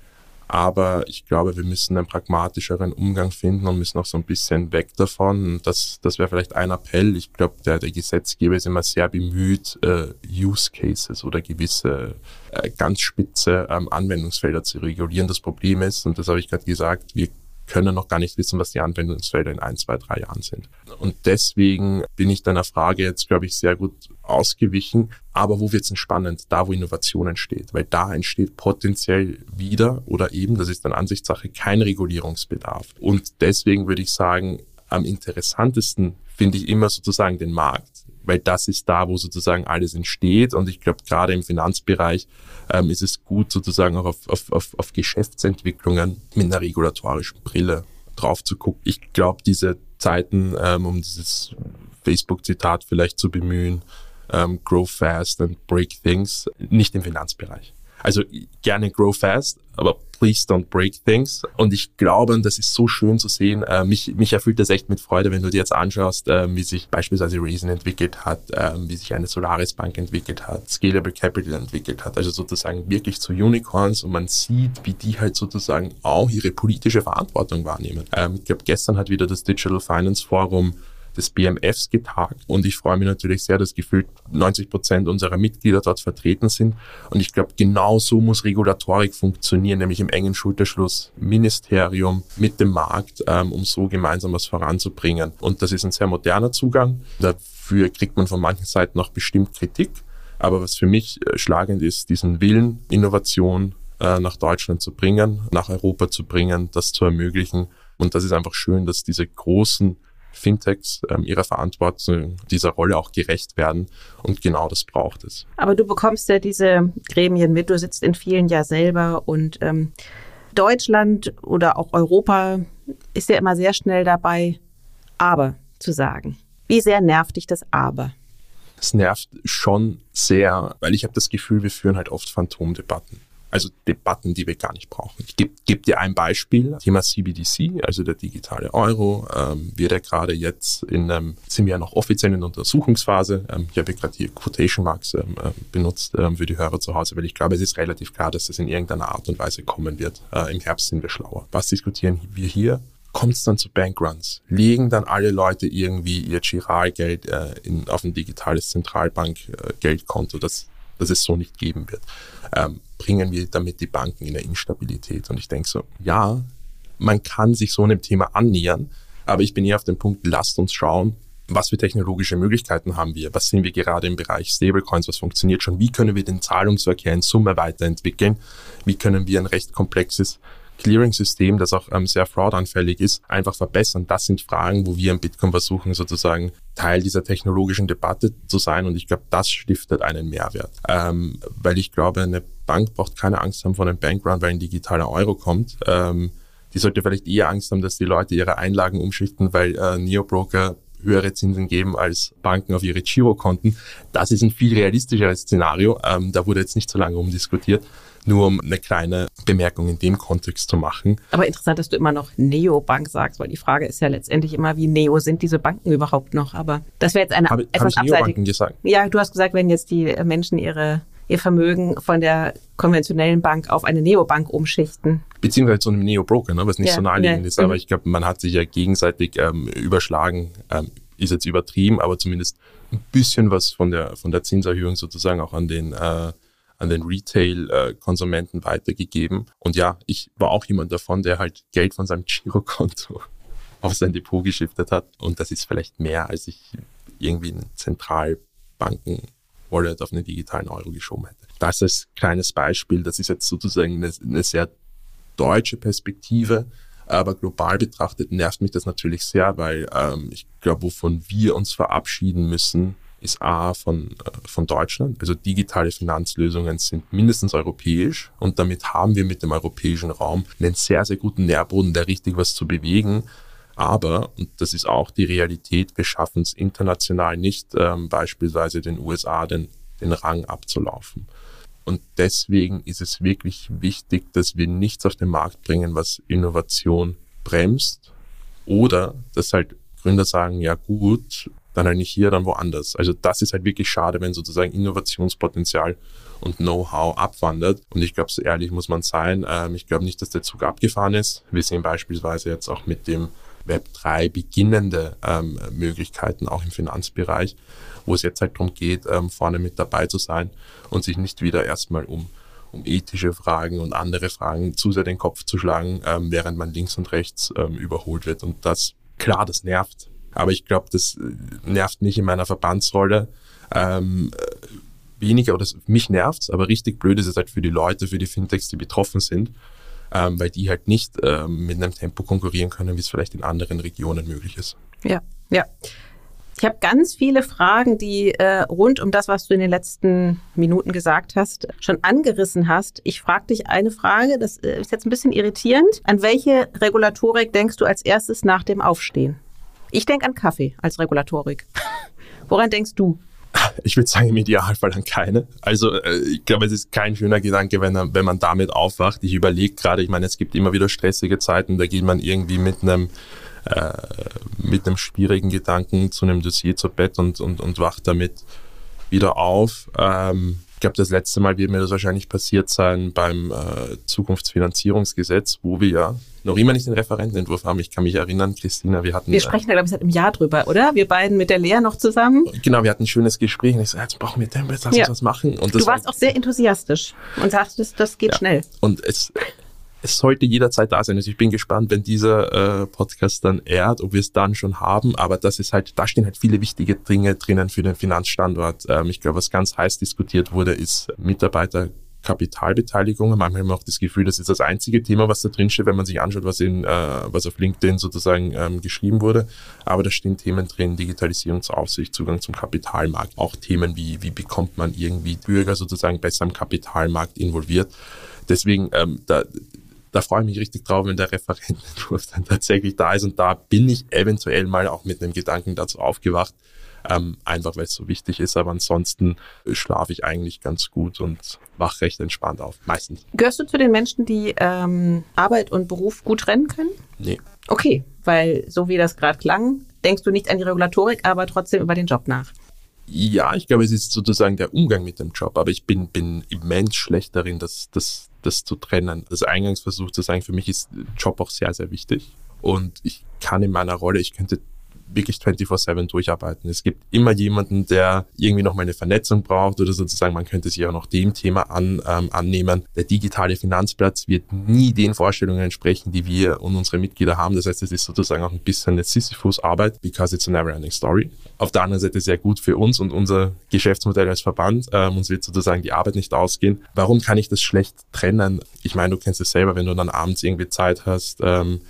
Aber ich glaube, wir müssen einen pragmatischeren Umgang finden und müssen auch so ein bisschen weg davon. Das, das wäre vielleicht ein Appell. Ich glaube, der, der Gesetzgeber ist immer sehr bemüht, äh, Use Cases oder gewisse äh, ganz spitze ähm, Anwendungsfelder zu regulieren. Das Problem ist, und das habe ich gerade gesagt, wir können noch gar nicht wissen, was die Anwendungsfelder in ein, zwei, drei Jahren sind. Und deswegen bin ich deiner Frage jetzt, glaube ich, sehr gut ausgewichen. Aber wo wird es spannend? Da, wo Innovation entsteht. Weil da entsteht potenziell wieder oder eben, das ist dann Ansichtssache, kein Regulierungsbedarf. Und deswegen würde ich sagen, am interessantesten finde ich immer sozusagen den Markt weil das ist da, wo sozusagen alles entsteht. Und ich glaube, gerade im Finanzbereich ähm, ist es gut, sozusagen auch auf, auf, auf, auf Geschäftsentwicklungen mit einer regulatorischen Brille drauf zu gucken. Ich glaube, diese Zeiten, ähm, um dieses Facebook-Zitat vielleicht zu bemühen, ähm, grow fast and break things, nicht im Finanzbereich. Also gerne grow fast, aber please don't break things. Und ich glaube, das ist so schön zu sehen. Äh, mich, mich erfüllt das echt mit Freude, wenn du dir jetzt anschaust, äh, wie sich beispielsweise Reason entwickelt hat, äh, wie sich eine Solaris Bank entwickelt hat, Scalable Capital entwickelt hat. Also sozusagen wirklich zu Unicorns und man sieht, wie die halt sozusagen auch ihre politische Verantwortung wahrnehmen. Ähm, ich glaube, gestern hat wieder das Digital Finance Forum des BMFs getagt und ich freue mich natürlich sehr, dass gefühlt 90 Prozent unserer Mitglieder dort vertreten sind. Und ich glaube, genau so muss Regulatorik funktionieren, nämlich im engen Schulterschluss Ministerium mit dem Markt, ähm, um so gemeinsam was voranzubringen. Und das ist ein sehr moderner Zugang. Dafür kriegt man von manchen Seiten auch bestimmt Kritik. Aber was für mich äh, schlagend ist, diesen Willen, Innovation äh, nach Deutschland zu bringen, nach Europa zu bringen, das zu ermöglichen. Und das ist einfach schön, dass diese großen Fintechs ähm, ihrer Verantwortung, dieser Rolle auch gerecht werden. Und genau das braucht es. Aber du bekommst ja diese Gremien mit, du sitzt in vielen ja selber und ähm, Deutschland oder auch Europa ist ja immer sehr schnell dabei, aber zu sagen. Wie sehr nervt dich das aber? Es nervt schon sehr, weil ich habe das Gefühl, wir führen halt oft Phantomdebatten also Debatten, die wir gar nicht brauchen. Ich gebe geb dir ein Beispiel, Thema CBDC, also der digitale Euro, ähm, wird ja gerade jetzt in ähm, sind wir ja noch offiziell in Untersuchungsphase. Ähm, ich habe gerade hier Quotation Marks ähm, äh, benutzt ähm, für die Hörer zu Hause, weil ich glaube, es ist relativ klar, dass das in irgendeiner Art und Weise kommen wird. Äh, Im Herbst sind wir schlauer. Was diskutieren wir hier? kommt es dann zu Bankruns? Legen dann alle Leute irgendwie ihr Giralgeld äh, in, auf ein digitales Zentralbankgeldkonto, äh, das, das es so nicht geben wird? Ähm, bringen wir damit die Banken in eine Instabilität? Und ich denke so, ja, man kann sich so einem Thema annähern, aber ich bin eher auf dem Punkt, lasst uns schauen, was für technologische Möglichkeiten haben wir? Was sehen wir gerade im Bereich Stablecoins? Was funktioniert schon? Wie können wir den Zahlungsverkehr in Summe weiterentwickeln? Wie können wir ein recht komplexes Clearing-System, das auch ähm, sehr fraudanfällig ist, einfach verbessern? Das sind Fragen, wo wir im Bitcoin versuchen, sozusagen Teil dieser technologischen Debatte zu sein. Und ich glaube, das stiftet einen Mehrwert. Ähm, weil ich glaube, eine Bank braucht keine Angst haben vor einem Bankrun, weil ein digitaler Euro kommt. Ähm, die sollte vielleicht eher Angst haben, dass die Leute ihre Einlagen umschichten, weil äh, Neobroker höhere Zinsen geben als Banken auf ihre Girokonten. Das ist ein viel realistischeres Szenario. Ähm, da wurde jetzt nicht so lange umdiskutiert. Nur um eine kleine Bemerkung in dem Kontext zu machen. Aber interessant, dass du immer noch Neobank sagst, weil die Frage ist ja letztendlich immer, wie neo sind diese Banken überhaupt noch? Aber das wäre jetzt eine Habe, etwas ich Neobanken gesagt? Ja, du hast gesagt, wenn jetzt die Menschen ihre ihr Vermögen von der konventionellen Bank auf eine Neobank umschichten. Beziehungsweise zu einem Neo-Broker, ne, was nicht Ja, so naheliegend ja, ist. Aber mhm. ich glaube, man hat sich ja gegenseitig ähm, überschlagen. Ähm, ist jetzt übertrieben, aber zumindest ein bisschen was von der, von der Zinserhöhung sozusagen auch an den, äh, an den Retail-Konsumenten weitergegeben. Und ja, ich war auch jemand davon, der halt Geld von seinem Girokonto auf sein Depot geschiftet hat. Und das ist vielleicht mehr, als ich irgendwie einen Zentralbanken-Wallet auf einen digitalen Euro geschoben hätte. Das als kleines Beispiel, das ist jetzt sozusagen eine, eine sehr deutsche Perspektive, aber global betrachtet nervt mich das natürlich sehr, weil ähm, ich glaube, wovon wir uns verabschieden müssen, ist A von, äh, von Deutschland. Also digitale Finanzlösungen sind mindestens europäisch und damit haben wir mit dem europäischen Raum einen sehr, sehr guten Nährboden, der richtig was zu bewegen. Aber, und das ist auch die Realität, wir schaffen es international nicht, ähm, beispielsweise den USA den, den Rang abzulaufen. Und deswegen ist es wirklich wichtig, dass wir nichts auf den Markt bringen, was Innovation bremst. Oder dass halt Gründer sagen, ja gut, dann halt nicht hier, dann woanders. Also das ist halt wirklich schade, wenn sozusagen Innovationspotenzial und Know-how abwandert. Und ich glaube, so ehrlich muss man sein. Ähm, ich glaube nicht, dass der Zug abgefahren ist. Wir sehen beispielsweise jetzt auch mit dem Web 3 beginnende ähm, Möglichkeiten auch im Finanzbereich, wo es jetzt halt darum geht, ähm, vorne mit dabei zu sein und sich nicht wieder erstmal um, um ethische Fragen und andere Fragen zu sehr den Kopf zu schlagen, ähm, während man links und rechts ähm, überholt wird. Und das, klar, das nervt. Aber ich glaube, das äh, nervt mich in meiner Verbandsrolle ähm, äh, weniger, oder mich nervt's, aber richtig blöd ist es halt für die Leute, für die Fintechs, die betroffen sind, ähm, weil die halt nicht ähm, mit einem Tempo konkurrieren können, wie es vielleicht in anderen Regionen möglich ist. Ja, ja. Ich habe ganz viele Fragen, die äh, rund um das, was du in den letzten Minuten gesagt hast, schon angerissen hast. Ich frage dich eine Frage, das äh, ist jetzt ein bisschen irritierend. An welche Regulatorik denkst du als erstes nach dem Aufstehen? Ich denke an Kaffee als Regulatorik. Woran denkst du? Ich würde sagen, im Idealfall an keine. Also äh, ich glaube, es ist kein schöner Gedanke, wenn, wenn man damit aufwacht. Ich überlege gerade, ich meine, es gibt immer wieder stressige Zeiten, da geht man irgendwie mit einem äh, mit einem schwierigen Gedanken zu einem Dossier zu Bett und, und, und wacht damit wieder auf. Ähm, glaube, das letzte Mal wird mir das wahrscheinlich passiert sein beim äh, Zukunftsfinanzierungsgesetz, wo wir ja noch immer nicht den Referentenentwurf haben. Ich kann mich erinnern, Christina, wir hatten... Wir sprechen da, glaube ich, seit einem Jahr drüber, oder? Wir beiden mit der Lea noch zusammen. Genau, wir hatten ein schönes Gespräch und ich so, jetzt brauchen wir Tempo, jetzt lass Ja. uns was machen. Und das Du warst auch sehr enthusiastisch und sagtest, das geht Ja. schnell. Und es, es sollte jederzeit da sein. Also ich bin gespannt, wenn dieser äh, Podcast dann ehrt, ob wir es dann schon haben. Aber das ist halt, da stehen halt viele wichtige Dinge drinnen für den Finanzstandort. Ähm, ich glaube, was ganz heiß diskutiert wurde, ist Mitarbeiter. Kapitalbeteiligung. Manchmal haben wir auch das Gefühl, das ist das einzige Thema, was da drin steht, wenn man sich anschaut, was in, äh, was auf LinkedIn sozusagen ähm, geschrieben wurde. Aber da stehen Themen drin, Digitalisierungsaufsicht, Zugang zum Kapitalmarkt, auch Themen wie, wie bekommt man irgendwie Bürger sozusagen besser am Kapitalmarkt involviert. Deswegen, ähm, da, da freue ich mich richtig drauf, wenn der Referentenentwurf dann tatsächlich da ist. Und da bin ich eventuell mal auch mit einem Gedanken dazu aufgewacht, ähm, einfach weil es so wichtig ist. Aber ansonsten schlafe ich eigentlich ganz gut und wach recht entspannt auf. Meistens. Gehörst du zu den Menschen, die ähm, Arbeit und Beruf gut trennen können? Nee. Okay, weil so wie das gerade klang, denkst du nicht an die Regulatorik, aber trotzdem über den Job nach. Ja, ich glaube, es ist sozusagen der Umgang mit dem Job, aber ich bin, bin immens schlecht darin, das, das, das zu trennen. Das Eingangsversuch zu sagen, für mich ist Job auch sehr, sehr wichtig. Und ich kann in meiner Rolle, ich könnte wirklich 24-7 durcharbeiten. Es gibt immer jemanden, der irgendwie noch mal eine Vernetzung braucht oder sozusagen, man könnte sich auch noch dem Thema an, ähm, annehmen. Der digitale Finanzplatz wird nie den Vorstellungen entsprechen, die wir und unsere Mitglieder haben. Das heißt, es ist sozusagen auch ein bisschen eine Sisyphus-Arbeit, because it's a never-ending story. Auf der anderen Seite sehr gut für uns und unser Geschäftsmodell als Verband. Ähm, uns wird sozusagen die Arbeit nicht ausgehen. Warum kann ich das schlecht trennen? Ich meine, du kennst es selber, wenn du dann abends irgendwie Zeit hast, ähm,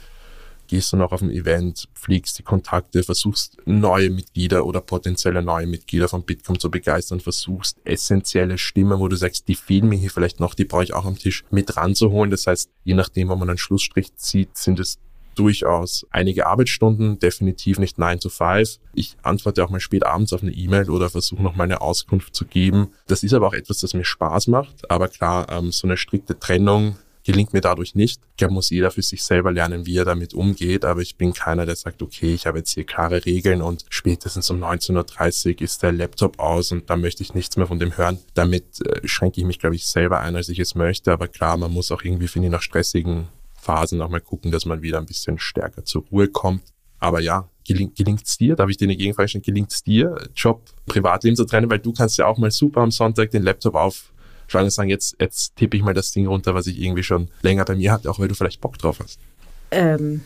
gehst du noch auf ein Event, pflegst die Kontakte, versuchst neue Mitglieder oder potenzielle neue Mitglieder von Bitkom zu begeistern, versuchst essentielle Stimmen, wo du sagst, die fehlen mir hier vielleicht noch, die brauche ich auch am Tisch mit ranzuholen. Das heißt, je nachdem, wo man einen Schlussstrich zieht, sind es durchaus einige Arbeitsstunden, definitiv nicht 9 to 5. Ich antworte auch mal spät abends auf eine E-Mail oder versuche noch mal eine Auskunft zu geben. Das ist aber auch etwas, das mir Spaß macht. Aber klar, ähm, so eine strikte Trennung gelingt mir dadurch nicht. Ich glaube, muss jeder für sich selber lernen, wie er damit umgeht. Aber ich bin keiner, der sagt, okay, ich habe jetzt hier klare Regeln und spätestens um 19.30 Uhr ist der Laptop aus und da möchte ich nichts mehr von dem hören. Damit äh, schränke ich mich, glaube ich, selber ein, als ich es möchte. Aber klar, man muss auch irgendwie, finde ich, nach stressigen Phasen auch mal gucken, dass man wieder ein bisschen stärker zur Ruhe kommt. Aber ja, gelingt es dir? Darf ich dir eine Gegenfrage stellen? Gelingt es dir, Job, Privatleben zu trennen? Weil du kannst ja auch mal super am Sonntag den Laptop aufschlagen und sagen, jetzt, jetzt tippe ich mal das Ding runter, was ich irgendwie schon länger bei mir hatte, auch weil du vielleicht Bock drauf hast. Ähm,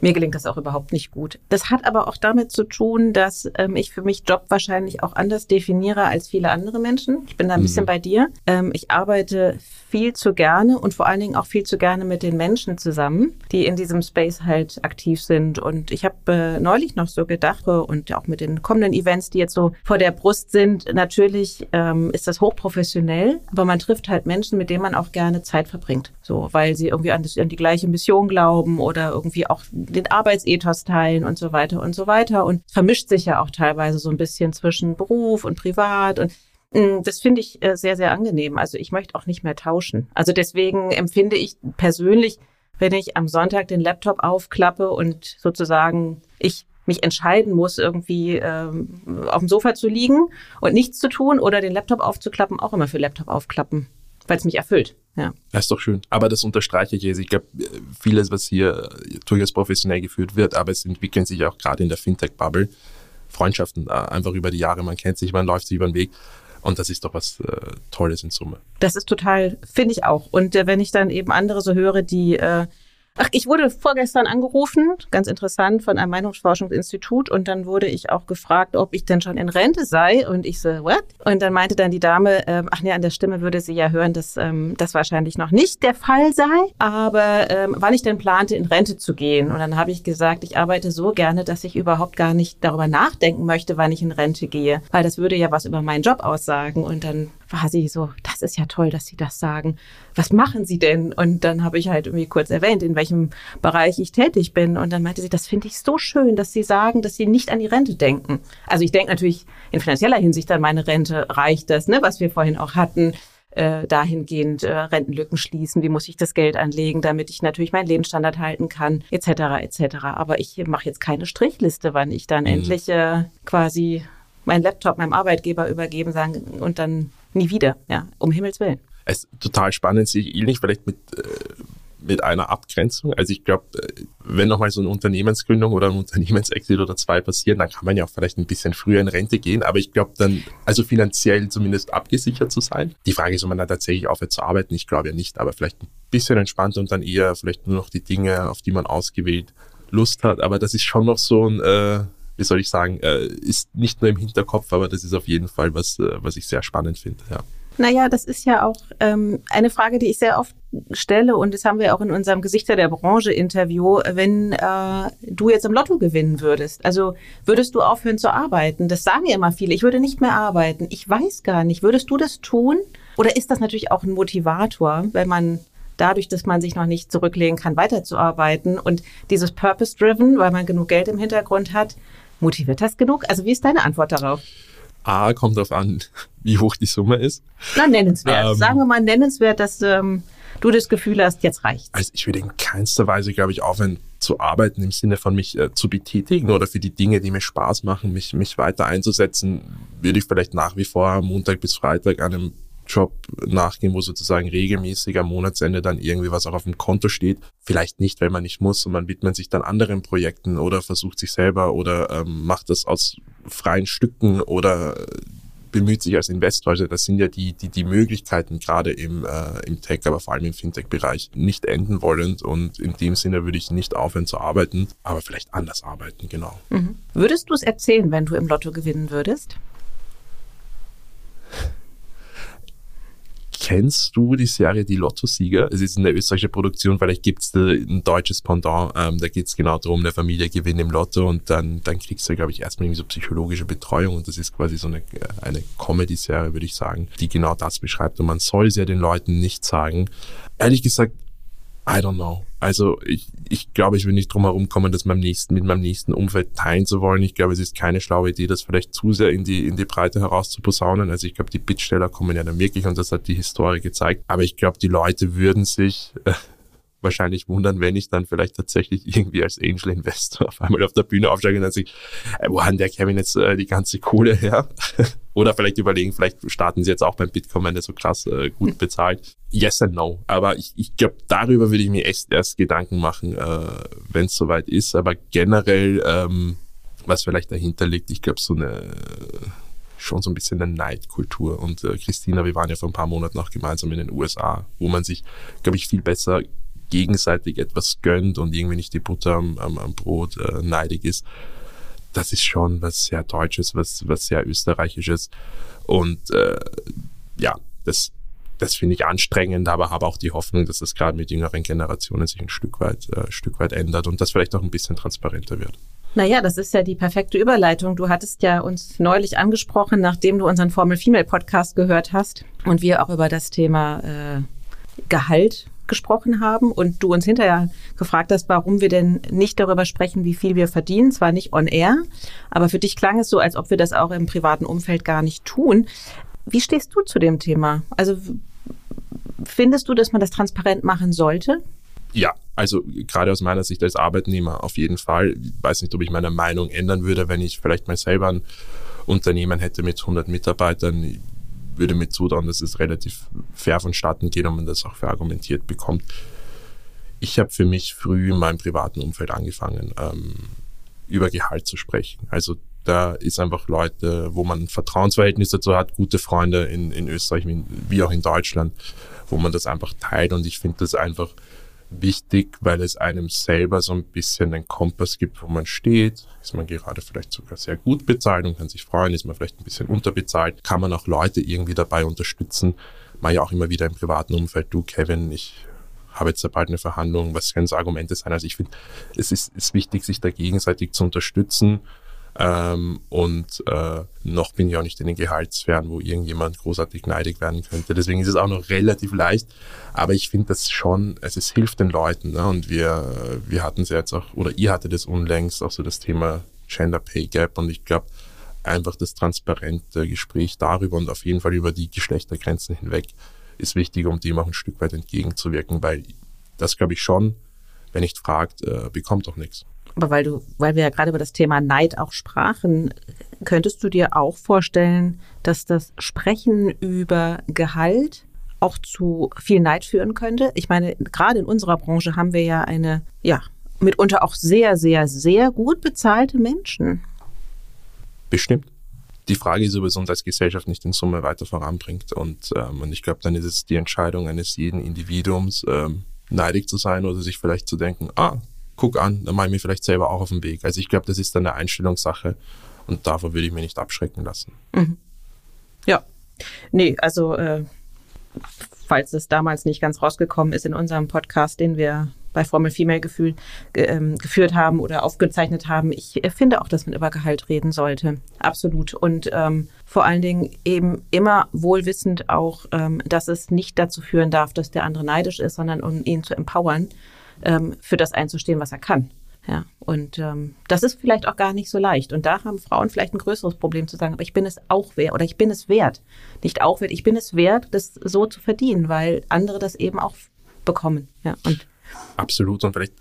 mir gelingt das auch überhaupt nicht gut. Das hat aber auch damit zu tun, dass ähm, ich für mich Job wahrscheinlich auch anders definiere als viele andere Menschen. Ich bin da ein mhm. bisschen bei dir. Ähm, ich arbeite viel zu gerne und vor allen Dingen auch viel zu gerne mit den Menschen zusammen, die in diesem Space halt aktiv sind. Und ich habe äh, neulich noch so gedacht und auch mit den kommenden Events, die jetzt so vor der Brust sind, natürlich ähm, ist das hochprofessionell, aber man trifft halt Menschen, mit denen man auch gerne Zeit verbringt. So, weil sie irgendwie an, das, an die gleiche Mission glauben oder irgendwie auch den Arbeitsethos teilen und so weiter und so weiter. Und vermischt sich ja auch teilweise so ein bisschen zwischen Beruf und Privat und mm, das finde ich äh, sehr, sehr angenehm. Also ich möchte auch nicht mehr tauschen. Also deswegen empfinde ich persönlich, wenn ich am Sonntag den Laptop aufklappe und sozusagen ich mich entscheiden muss, irgendwie ähm, auf dem Sofa zu liegen und nichts zu tun oder den Laptop aufzuklappen, auch immer für Laptop aufklappen weil es mich erfüllt. Ja. Das ist doch schön. Aber das unterstreiche ich jetzt. Ich glaube, vieles, was hier durchaus professionell geführt wird, aber es entwickeln sich auch gerade in der Fintech-Bubble Freundschaften äh, einfach über die Jahre. Man kennt sich, man läuft sich über den Weg. Und das ist doch was äh, Tolles in Summe. Das ist total, finde ich auch. Und äh, wenn ich dann eben andere so höre, die äh, Ach, ich wurde vorgestern angerufen, ganz interessant, von einem Meinungsforschungsinstitut und dann wurde ich auch gefragt, ob ich denn schon in Rente sei und ich so, what? Und dann meinte dann die Dame, äh, ach nee, an der Stimme würde sie ja hören, dass ähm, das wahrscheinlich noch nicht der Fall sei, aber ähm, wann ich denn plante, in Rente zu gehen. Und dann habe ich gesagt, ich arbeite so gerne, dass ich überhaupt gar nicht darüber nachdenken möchte, wann ich in Rente gehe, weil das würde ja was über meinen Job aussagen. Und dann war sie so, das ist ja toll, dass Sie das sagen. Was machen Sie denn? Und dann habe ich halt irgendwie kurz erwähnt, in welchem Bereich ich tätig bin. Und dann meinte sie, das finde ich so schön, dass Sie sagen, dass Sie nicht an die Rente denken. Also ich denke natürlich in finanzieller Hinsicht an meine Rente reicht das, ne, was wir vorhin auch hatten. Äh, dahingehend äh, Rentenlücken schließen, wie muss ich das Geld anlegen, damit ich natürlich meinen Lebensstandard halten kann, etc. etc. Aber ich mache jetzt keine Strichliste, wann ich dann mhm. endlich äh, quasi meinen Laptop meinem Arbeitgeber übergeben sagen und dann nie wieder, ja, um Himmels Willen. Es ist total spannend, sich ähnlich vielleicht mit, äh, mit einer Abgrenzung. Also ich glaube, äh, wenn nochmal so eine Unternehmensgründung oder ein Unternehmensexit oder zwei passieren, dann kann man ja auch vielleicht ein bisschen früher in Rente gehen. Aber ich glaube dann, also finanziell zumindest abgesichert zu sein. Die Frage ist, ob man da tatsächlich aufhört zu arbeiten. Ich glaube ja nicht, aber vielleicht ein bisschen entspannter und dann eher vielleicht nur noch die Dinge, auf die man ausgewählt Lust hat. Aber das ist schon noch so ein, äh, wie soll ich sagen, äh, ist nicht nur im Hinterkopf, aber das ist auf jeden Fall was, äh, was ich sehr spannend finde. Ja. Naja, das ist ja auch ähm, eine Frage, die ich sehr oft stelle und das haben wir auch in unserem Gesichter der Branche Interview, wenn äh, du jetzt im Lotto gewinnen würdest. Also würdest du aufhören zu arbeiten? Das sagen ja immer viele. Ich würde nicht mehr arbeiten. Ich weiß gar nicht. Würdest du das tun? Oder ist das natürlich auch ein Motivator, wenn man dadurch, dass man sich noch nicht zurücklegen kann, weiterzuarbeiten und dieses Purpose-Driven, weil man genug Geld im Hintergrund hat, Motiviert das genug? Also wie ist deine Antwort darauf? A, kommt darauf an, wie hoch die Summe ist. Na, nennenswert. Ähm, Sagen wir mal nennenswert, dass ähm, du das Gefühl hast, jetzt reicht's. Also ich würde in keinster Weise, glaube ich, aufhören zu arbeiten im Sinne von mich äh, zu betätigen oder für die Dinge, die mir Spaß machen, mich, mich weiter einzusetzen, würde ich vielleicht nach wie vor Montag bis Freitag an einem Job nachgehen, wo sozusagen regelmäßig am Monatsende dann irgendwie was auch auf dem Konto steht. Vielleicht nicht, weil man nicht muss und man widmet sich dann anderen Projekten oder versucht sich selber oder ähm, macht das aus freien Stücken oder bemüht sich als Investor. Also das sind ja die, die, die Möglichkeiten gerade im, äh, im Tech, aber vor allem im Fintech-Bereich nicht enden wollend. Und in dem Sinne würde ich nicht aufhören zu arbeiten, aber vielleicht anders arbeiten, genau. Mhm. Würdest du es erzählen, wenn du im Lotto gewinnen würdest? Kennst du die Serie Die Lotto-Sieger? Es ist eine österreichische Produktion, vielleicht gibt es ein deutsches Pendant. Ähm, da geht es genau darum, eine Familie gewinnt im Lotto und dann, dann kriegst du, glaube ich, erstmal irgendwie so psychologische Betreuung und das ist quasi so eine, eine Comedy-Serie, würde ich sagen, die genau das beschreibt und man soll es ja den Leuten nicht sagen. Ehrlich gesagt, I don't know. Also ich, ich glaube, ich will nicht drum herum kommen, das meinem nächsten, mit meinem nächsten Umfeld teilen zu wollen. Ich glaube, es ist keine schlaue Idee, das vielleicht zu sehr in die, in die Breite herauszuposaunen. Also ich glaube, die Bittsteller kommen ja dann wirklich und das hat die Historie gezeigt. Aber ich glaube, die Leute würden sich äh, wahrscheinlich wundern, wenn ich dann vielleicht tatsächlich irgendwie als Angel Investor auf einmal auf der Bühne aufsteige und dann sich, äh, wo hat der Kevin jetzt äh, die ganze Kohle her? Oder vielleicht überlegen, vielleicht starten sie jetzt auch beim Bitcoin, wenn der so krass äh, gut hm. bezahlt. Yes and no. Aber ich, ich glaube, darüber würde ich mir echt erst Gedanken machen, äh, wenn es soweit ist. Aber generell, ähm, was vielleicht dahinter liegt, ich glaube, so eine schon so ein bisschen eine Neidkultur. Und äh, Christina, wir waren ja vor ein paar Monaten auch gemeinsam in den USA, wo man sich, glaube ich, viel besser gegenseitig etwas gönnt und irgendwie nicht die Butter am, am, am Brot äh, neidig ist, das ist schon was sehr Deutsches, was, was sehr Österreichisches. Und äh, ja, das, das finde ich anstrengend, aber habe auch die Hoffnung, dass das gerade mit jüngeren Generationen sich ein Stück weit, äh, Stück weit ändert und das vielleicht auch ein bisschen transparenter wird. Naja, das ist ja die perfekte Überleitung. Du hattest ja uns neulich angesprochen, nachdem du unseren Formel Female Podcast gehört hast und wir auch über das Thema äh, Gehalt gesprochen haben und du uns hinterher gefragt hast, warum wir denn nicht darüber sprechen, wie viel wir verdienen. Zwar nicht on air, aber für dich klang es so, als ob wir das auch im privaten Umfeld gar nicht tun. Wie stehst du zu dem Thema? Also findest du, dass man das transparent machen sollte? Ja, also gerade aus meiner Sicht als Arbeitnehmer auf jeden Fall. Ich weiß nicht, ob ich meine Meinung ändern würde, wenn ich vielleicht mal selber ein Unternehmen hätte mit 100 Mitarbeitern würde mir zutrauen, dass es relativ fair vonstatten geht und man das auch verargumentiert bekommt. Ich habe für mich früh in meinem privaten Umfeld angefangen, ähm, über Gehalt zu sprechen. Also da ist einfach Leute, wo man ein Vertrauensverhältnis dazu hat, gute Freunde in, in Österreich wie auch in Deutschland, wo man das einfach teilt. Und ich finde das einfach wichtig, weil es einem selber so ein bisschen einen Kompass gibt, wo man steht. Ist man gerade vielleicht sogar sehr gut bezahlt und kann sich freuen, ist man vielleicht ein bisschen unterbezahlt, kann man auch Leute irgendwie dabei unterstützen. Mal ja auch immer wieder im privaten Umfeld, du Kevin, ich habe jetzt bald eine Verhandlung, was können so Argumente sein? Also ich finde, es ist, ist wichtig, sich da gegenseitig zu unterstützen ähm, und äh, noch bin ich auch nicht in den Gehaltssphären, wo irgendjemand großartig neidig werden könnte. Deswegen ist es auch noch relativ leicht. Aber ich finde das schon, also es hilft den Leuten. Ne? Und wir, wir hatten es jetzt auch, oder ihr hattet es unlängst, auch so das Thema Gender Pay Gap. Und ich glaube, einfach das transparente Gespräch darüber und auf jeden Fall über die Geschlechtergrenzen hinweg ist wichtig, um dem auch ein Stück weit entgegenzuwirken, weil das glaube ich schon, wer nicht fragt, äh, bekommt auch nichts. Aber weil du, weil wir ja gerade über das Thema Neid auch sprachen, könntest du dir auch vorstellen, dass das Sprechen über Gehalt auch zu viel Neid führen könnte? Ich meine, gerade in unserer Branche haben wir ja eine, ja, mitunter auch sehr, sehr, sehr gut bezahlte Menschen. Bestimmt. Die Frage ist, ob es uns als Gesellschaft nicht in Summe weiter voranbringt. Und, ähm, und ich glaube, dann ist es die Entscheidung eines jeden Individuums, ähm, neidig zu sein oder sich vielleicht zu denken, ah, guck an, dann mache ich mich vielleicht selber auch auf den Weg. Also ich glaube, das ist dann eine Einstellungssache und davor würde ich mich nicht abschrecken lassen. Mhm. Ja, nee, also äh, falls es damals nicht ganz rausgekommen ist in unserem Podcast, den wir bei Formel Female Gefühl, ähm, geführt haben oder aufgezeichnet haben. Ich äh, finde auch, dass man über Gehalt reden sollte. Absolut. Und ähm, vor allen Dingen eben immer wohlwissend auch, ähm, dass es nicht dazu führen darf, dass der andere neidisch ist, sondern um ihn zu empowern ähm, für das einzustehen, was er kann. Ja, und ähm, das ist vielleicht auch gar nicht so leicht. Und da haben Frauen vielleicht ein größeres Problem zu sagen, aber ich bin es auch wert oder ich bin es wert. Nicht auch wert, ich bin es wert, das so zu verdienen, weil andere das eben auch bekommen. Ja, und Absolut. Und vielleicht,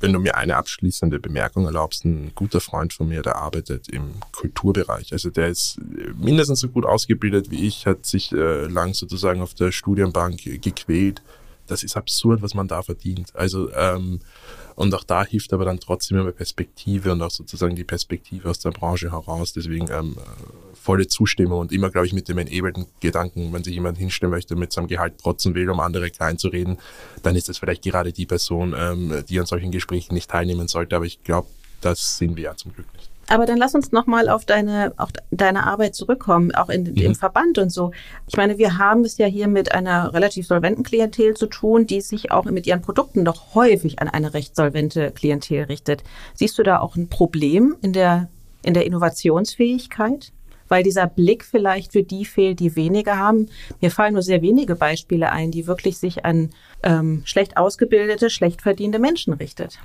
wenn du mir eine abschließende Bemerkung erlaubst, ein guter Freund von mir, der arbeitet im Kulturbereich. Also der ist mindestens so gut ausgebildet wie ich, hat sich äh, lang sozusagen auf der Studienbank gequält das ist absurd, was man da verdient. Also ähm, und auch da hilft aber dann trotzdem immer Perspektive und auch sozusagen die Perspektive aus der Branche heraus. Deswegen ähm, volle Zustimmung und immer, glaube ich, mit dem enabelten Gedanken, wenn sich jemand hinstellen möchte, mit seinem Gehalt protzen will, um andere klein zu reden, dann ist das vielleicht gerade die Person, ähm, die an solchen Gesprächen nicht teilnehmen sollte. Aber ich glaube, das sind wir ja zum Glück nicht. Aber dann lass uns nochmal auf deine, auch deine Arbeit zurückkommen, auch in, mhm. im Verband und so. Ich meine, wir haben es ja hier mit einer relativ solventen Klientel zu tun, die sich auch mit ihren Produkten doch häufig an eine recht solvente Klientel richtet. Siehst du da auch ein Problem in der, in der Innovationsfähigkeit? weil dieser Blick vielleicht für die fehlt, die weniger haben. Mir fallen nur sehr wenige Beispiele ein, die wirklich sich an ähm, schlecht ausgebildete, schlecht verdiente Menschen richtet.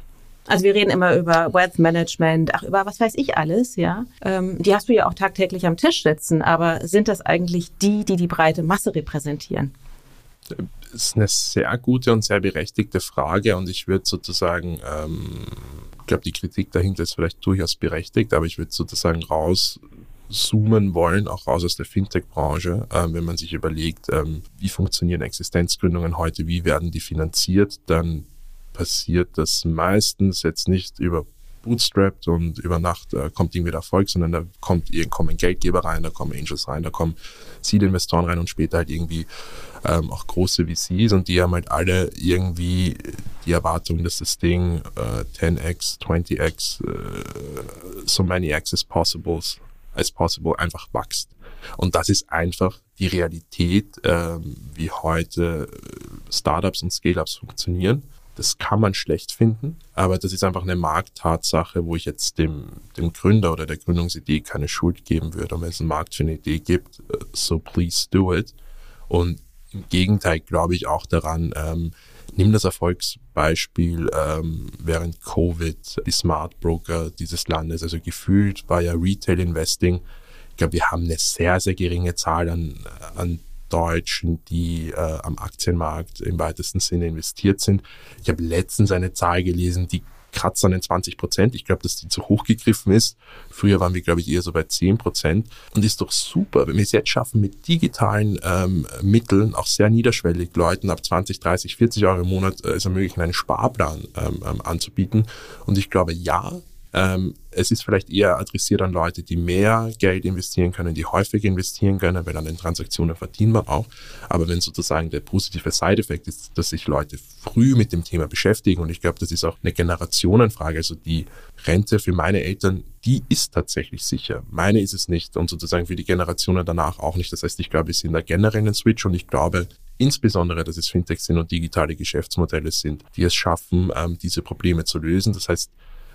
Also wir reden immer über Wealth Management, ach über was weiß ich alles, ja. Ähm, die hast du ja auch tagtäglich am Tisch sitzen, aber sind das eigentlich die, die die breite Masse repräsentieren? Das ist eine sehr gute und sehr berechtigte Frage und ich würde sozusagen, ähm, ich glaube, die Kritik dahinter ist vielleicht durchaus berechtigt, aber ich würde sozusagen rauszoomen wollen, auch raus aus der Fintech-Branche, äh, wenn man sich überlegt, ähm, wie funktionieren Existenzgründungen heute, wie werden die finanziert, dann passiert das meistens jetzt nicht über bootstrapped und über Nacht äh, kommt irgendwie der Erfolg, sondern da kommt, kommen Geldgeber rein, da kommen Angels rein, da kommen Seed-Investoren rein und später halt irgendwie ähm, auch große VCs und die haben halt alle irgendwie die Erwartung, dass das Ding äh, 10x, 20x, äh, so many x as possible, as possible einfach wächst. Und das ist einfach die Realität, ähm, wie heute äh, Startups und Scale-Ups funktionieren. Das kann man schlecht finden, aber das ist einfach eine Markttatsache, wo ich jetzt dem, dem Gründer oder der Gründungsidee keine Schuld geben würde. Und wenn es einen Markt für eine Idee gibt, äh, so please do it. Und im Gegenteil glaube ich auch daran, ähm, nimm das Erfolgsbeispiel ähm, während Covid, die Smart Broker dieses Landes, also gefühlt war ja Retail Investing, ich glaube, wir haben eine sehr, sehr geringe Zahl an, an Deutschen, die äh, am Aktienmarkt im weitesten Sinne investiert sind. Ich habe letztens eine Zahl gelesen, die kratzt an den 20 Prozent. Ich glaube, dass die zu hoch gegriffen ist. Früher waren wir, glaube ich, eher so bei 10 Prozent. Und ist doch super, wenn wir es jetzt schaffen, mit digitalen ähm, Mitteln, auch sehr niederschwellig, Leuten ab 20, 30, 40 Euro im Monat äh, es ermöglichen, einen Sparplan ähm, ähm, anzubieten. Und ich glaube, ja, ähm, es ist vielleicht eher adressiert an Leute, die mehr Geld investieren können, die häufiger investieren können, weil an den Transaktionen verdient man auch. Aber wenn sozusagen der positive Side-Effekt ist, dass sich Leute früh mit dem Thema beschäftigen und ich glaube, das ist auch eine Generationenfrage. Also die Rente für meine Eltern, die ist tatsächlich sicher. Meine ist es nicht und sozusagen für die Generationen danach auch nicht. Das heißt, ich glaube, wir sind da generell in Switch und ich glaube, insbesondere, dass es Fintechs sind und digitale Geschäftsmodelle sind, die es schaffen, ähm, diese Probleme zu lösen. Das heißt,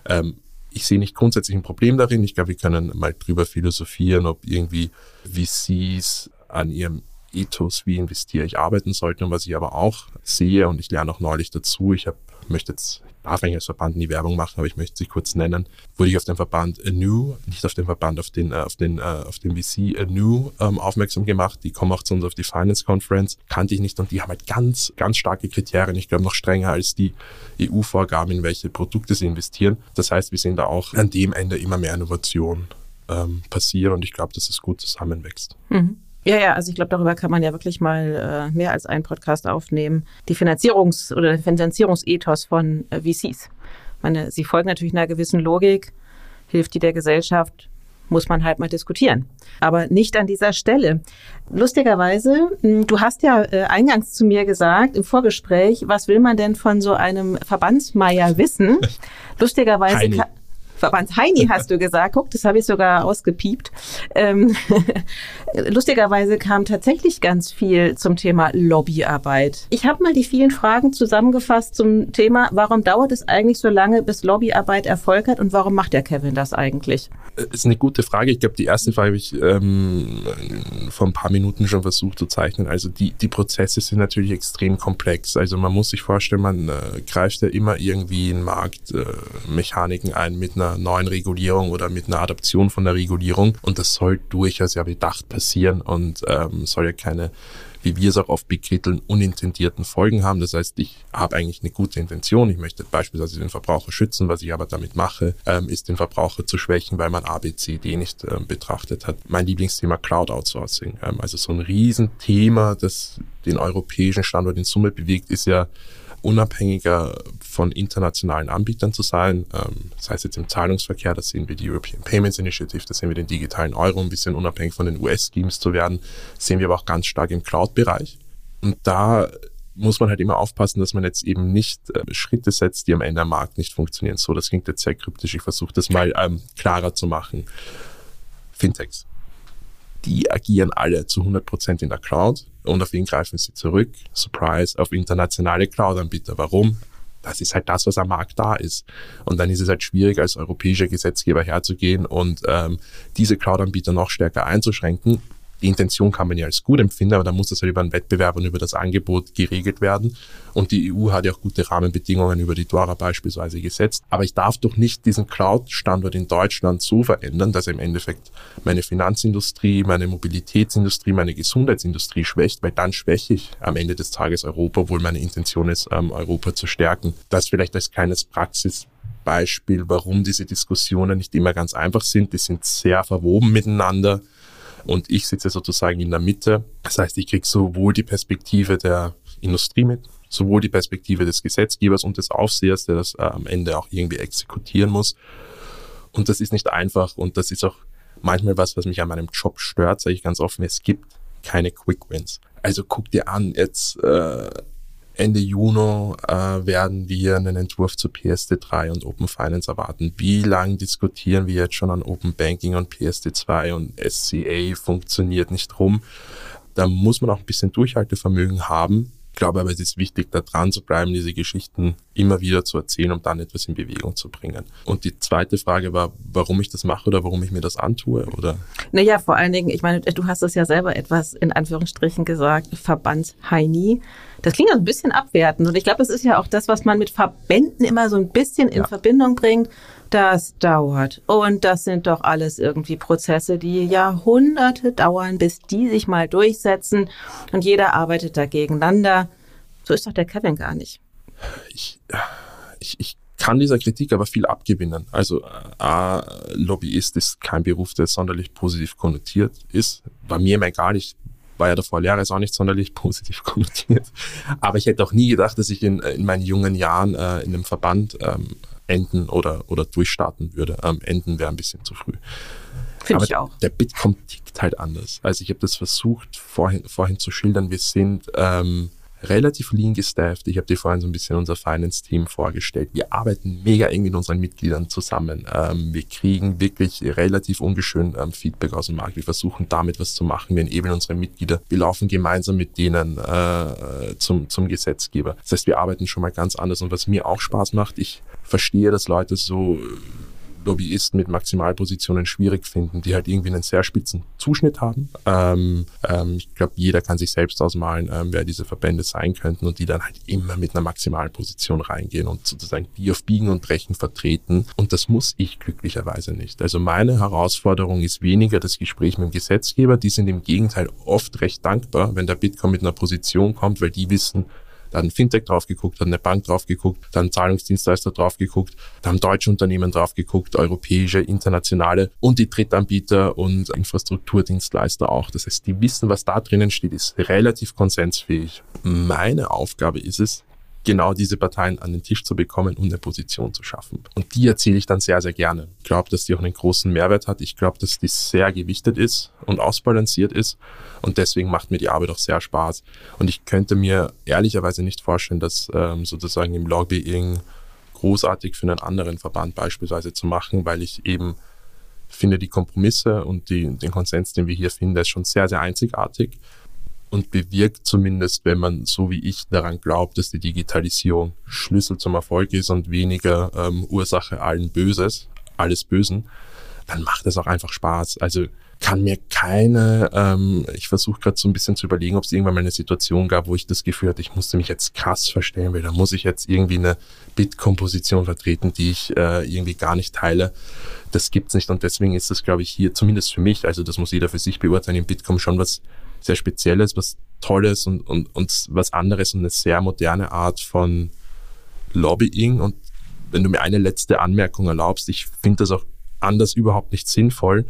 ähm, ich sehe nicht grundsätzlich ein Problem darin. Ich glaube, wir können mal drüber philosophieren, ob irgendwie VCs an ihrem Ethos, wie investiere ich, arbeiten sollten. Und was ich aber auch sehe, und ich lerne auch neulich dazu, ich habe möchte jetzt, darf eigentlich als Verband nie Werbung machen, aber ich möchte sie kurz nennen, wurde ich auf den Verband Anew, nicht auf den Verband, auf den, äh, auf den, äh, auf den VC Anew ähm, aufmerksam gemacht. Die kommen auch zu uns auf die Finance Conference, kannte ich nicht und die haben halt ganz, ganz starke Kriterien. Ich glaube noch strenger als die EU-Vorgaben, in welche Produkte sie investieren. Das heißt, wir sehen da auch an dem Ende immer mehr Innovation ähm, passieren und ich glaube, dass es gut zusammenwächst. Mhm. Ja, ja, also ich glaube, darüber kann man ja wirklich mal äh, mehr als einen Podcast aufnehmen. Die Finanzierungs- oder Finanzierungsethos von äh, VCs. Ich meine, sie folgen natürlich einer gewissen Logik, hilft die der Gesellschaft, muss man halt mal diskutieren. Aber nicht an dieser Stelle. Lustigerweise, hm, du hast ja äh, eingangs zu mir gesagt im Vorgespräch, was will man denn von so einem Verbandsmeier wissen? Lustigerweise. Verband Heini hast du gesagt. Guck, das habe ich sogar ausgepiept. Ähm, lustigerweise kam tatsächlich ganz viel zum Thema Lobbyarbeit. Ich habe mal die vielen Fragen zusammengefasst zum Thema, warum dauert es eigentlich so lange, bis Lobbyarbeit Erfolg hat und warum macht der Kevin das eigentlich? Das ist eine gute Frage. Ich glaube, die erste Frage habe ich ähm, vor ein paar Minuten schon versucht zu zeichnen. Also die, die Prozesse sind natürlich extrem komplex. Also man muss sich vorstellen, man äh, greift ja immer irgendwie in Marktmechaniken äh, ein mit einer neuen Regulierung oder mit einer Adaption von der Regulierung. Und das soll durchaus ja bedacht passieren und ähm, soll ja keine wie wir es auch oft bekritteln, unintendierten Folgen haben. Das heißt, ich habe eigentlich eine gute Intention. Ich möchte beispielsweise den Verbraucher schützen. Was ich aber damit mache, ähm, ist den Verbraucher zu schwächen, weil man A, B, C, D nicht ähm, betrachtet hat. Mein Lieblingsthema Cloud Outsourcing. Ähm, also so ein Riesenthema, das den europäischen Standort in Summe bewegt, ist ja unabhängiger von internationalen Anbietern zu sein. Ähm, das heißt jetzt im Zahlungsverkehr, da sehen wir die European Payments Initiative, da sehen wir den digitalen Euro, ein bisschen unabhängig von den US-Schemes zu werden, sehen wir aber auch ganz stark im Cloud-Bereich. Und da muss man halt immer aufpassen, dass man jetzt eben nicht äh, Schritte setzt, die am Ende am Markt nicht funktionieren. So, das klingt jetzt sehr kryptisch. Ich versuche das mal ähm, klarer zu machen. Fintechs die agieren alle zu 100% in der Cloud und auf wen greifen sie zurück? Surprise, auf internationale Cloud-Anbieter. Warum? das ist halt das, was am Markt da ist. Und dann ist es halt schwierig, als europäischer Gesetzgeber herzugehen und ähm, diese Cloud-Anbieter noch stärker einzuschränken, die Intention kann man ja als gut empfinden, aber da muss das halt über einen Wettbewerb und über das Angebot geregelt werden. Und die EU hat ja auch gute Rahmenbedingungen über die DORA beispielsweise gesetzt. Aber ich darf doch nicht diesen Cloud-Standort in Deutschland so verändern, dass im Endeffekt meine Finanzindustrie, meine Mobilitätsindustrie, meine Gesundheitsindustrie schwächt, weil dann schwäche ich am Ende des Tages Europa, obwohl meine Intention ist, ähm, Europa zu stärken. Das vielleicht als kleines Praxis Beispiel, warum diese Diskussionen nicht immer ganz einfach sind. Die sind sehr verwoben miteinander und ich sitze sozusagen in der Mitte. Das heißt, ich kriege sowohl die Perspektive der Industrie mit, sowohl die Perspektive des Gesetzgebers und des Aufsehers, der das äh, am Ende auch irgendwie exekutieren muss. Und das ist nicht einfach und das ist auch manchmal was, was mich an meinem Job stört, sage ich ganz offen. Es gibt keine Quick Wins. Also guck dir an, jetzt äh, Ende Juni äh, werden wir einen Entwurf zu PSD3 und Open Finance erwarten. Wie lange diskutieren wir jetzt schon an Open Banking und PSD2 und SCA funktioniert nicht rum? Da muss man auch ein bisschen Durchhaltevermögen haben, ich glaube aber, es ist wichtig, da dran zu bleiben, diese Geschichten immer wieder zu erzählen, um dann etwas in Bewegung zu bringen. Und die zweite Frage war, warum ich das mache oder warum ich mir das antue, oder? Naja, vor allen Dingen, ich meine, du hast es ja selber etwas in Anführungsstrichen gesagt, Verbandsheini. Das klingt ein bisschen abwertend. Und ich glaube, das ist ja auch das, was man mit Verbänden immer so ein bisschen in ja. Verbindung bringt. Das dauert. Und das sind doch alles irgendwie Prozesse, die Jahrhunderte dauern, bis die sich mal durchsetzen. Und jeder arbeitet da gegeneinander. So ist doch der Kevin gar nicht. Ich, ich, ich kann dieser Kritik aber viel abgewinnen. Also A, Lobbyist ist kein Beruf, der sonderlich positiv konnotiert ist. War mir immer egal. Ich war ja davor Lehrer, ist auch nicht sonderlich positiv konnotiert. Aber ich hätte auch nie gedacht, dass ich in, in meinen jungen Jahren äh, in einem Verband ähm, enden oder, oder durchstarten würde. Ähm, enden wäre ein bisschen zu früh. Finde ich auch. Der Bitkom tickt halt anders. Also ich habe das versucht vorhin, vorhin zu schildern. Wir sind ähm, relativ lean gestafft. Ich habe dir vorhin so ein bisschen unser Finance-Team vorgestellt. Wir arbeiten mega eng mit unseren Mitgliedern zusammen. Ähm, wir kriegen wirklich relativ ungeschön ähm, Feedback aus dem Markt. Wir versuchen damit was zu machen. Wir enablen unsere Mitglieder. Wir laufen gemeinsam mit denen äh, zum, zum Gesetzgeber. Das heißt, wir arbeiten schon mal ganz anders. Und was mir auch Spaß macht, ich verstehe, dass Leute so Lobbyisten mit Maximalpositionen schwierig finden, die halt irgendwie einen sehr spitzen Zuschnitt haben. Ähm, ähm, ich glaube, jeder kann sich selbst ausmalen, ähm, wer diese Verbände sein könnten und die dann halt immer mit einer Maximalposition reingehen und sozusagen die auf Biegen und Brechen vertreten. Und das muss ich glücklicherweise nicht. Also meine Herausforderung ist weniger das Gespräch mit dem Gesetzgeber. Die sind im Gegenteil oft recht dankbar, wenn der Bitcoin mit einer Position kommt, weil die wissen, da hat Fintech drauf geguckt, hat eine Bank drauf geguckt, da haben Zahlungsdienstleister drauf geguckt, da haben deutsche Unternehmen drauf geguckt, europäische, internationale und die Drittanbieter und Infrastrukturdienstleister auch. Das heißt, die wissen, was da drinnen steht, ist relativ konsensfähig. Meine Aufgabe ist es, genau diese Parteien an den Tisch zu bekommen und eine Position zu schaffen. Und die erzähle ich dann sehr, sehr gerne. Ich glaube, dass die auch einen großen Mehrwert hat. Ich glaube, dass die sehr gewichtet ist und ausbalanciert ist. Und deswegen macht mir die Arbeit auch sehr Spaß. Und ich könnte mir ehrlicherweise nicht vorstellen, dass ähm, sozusagen im Lobbying großartig für einen anderen Verband beispielsweise zu machen, weil ich eben finde, die Kompromisse und die, den Konsens, den wir hier finden, ist schon sehr, sehr einzigartig und bewirkt zumindest, wenn man so wie ich daran glaubt, dass die Digitalisierung Schlüssel zum Erfolg ist und weniger ähm, Ursache allen Böses, alles Bösen, dann macht es auch einfach Spaß. Also kann mir keine, ähm, ich versuche gerade so ein bisschen zu überlegen, ob es irgendwann mal eine Situation gab, wo ich das Gefühl hatte, ich musste mich jetzt krass verstellen, weil da muss ich jetzt irgendwie eine Bitkomposition vertreten, die ich äh, irgendwie gar nicht teile. Das gibt's nicht und deswegen ist das, glaube ich, hier zumindest für mich, also das muss jeder für sich beurteilen, im Bitkom schon was sehr Spezielles, was Tolles und, und, und was anderes und eine sehr moderne Art von Lobbying. Und wenn du mir eine letzte Anmerkung erlaubst, ich finde das auch anders überhaupt nicht sinnvoll.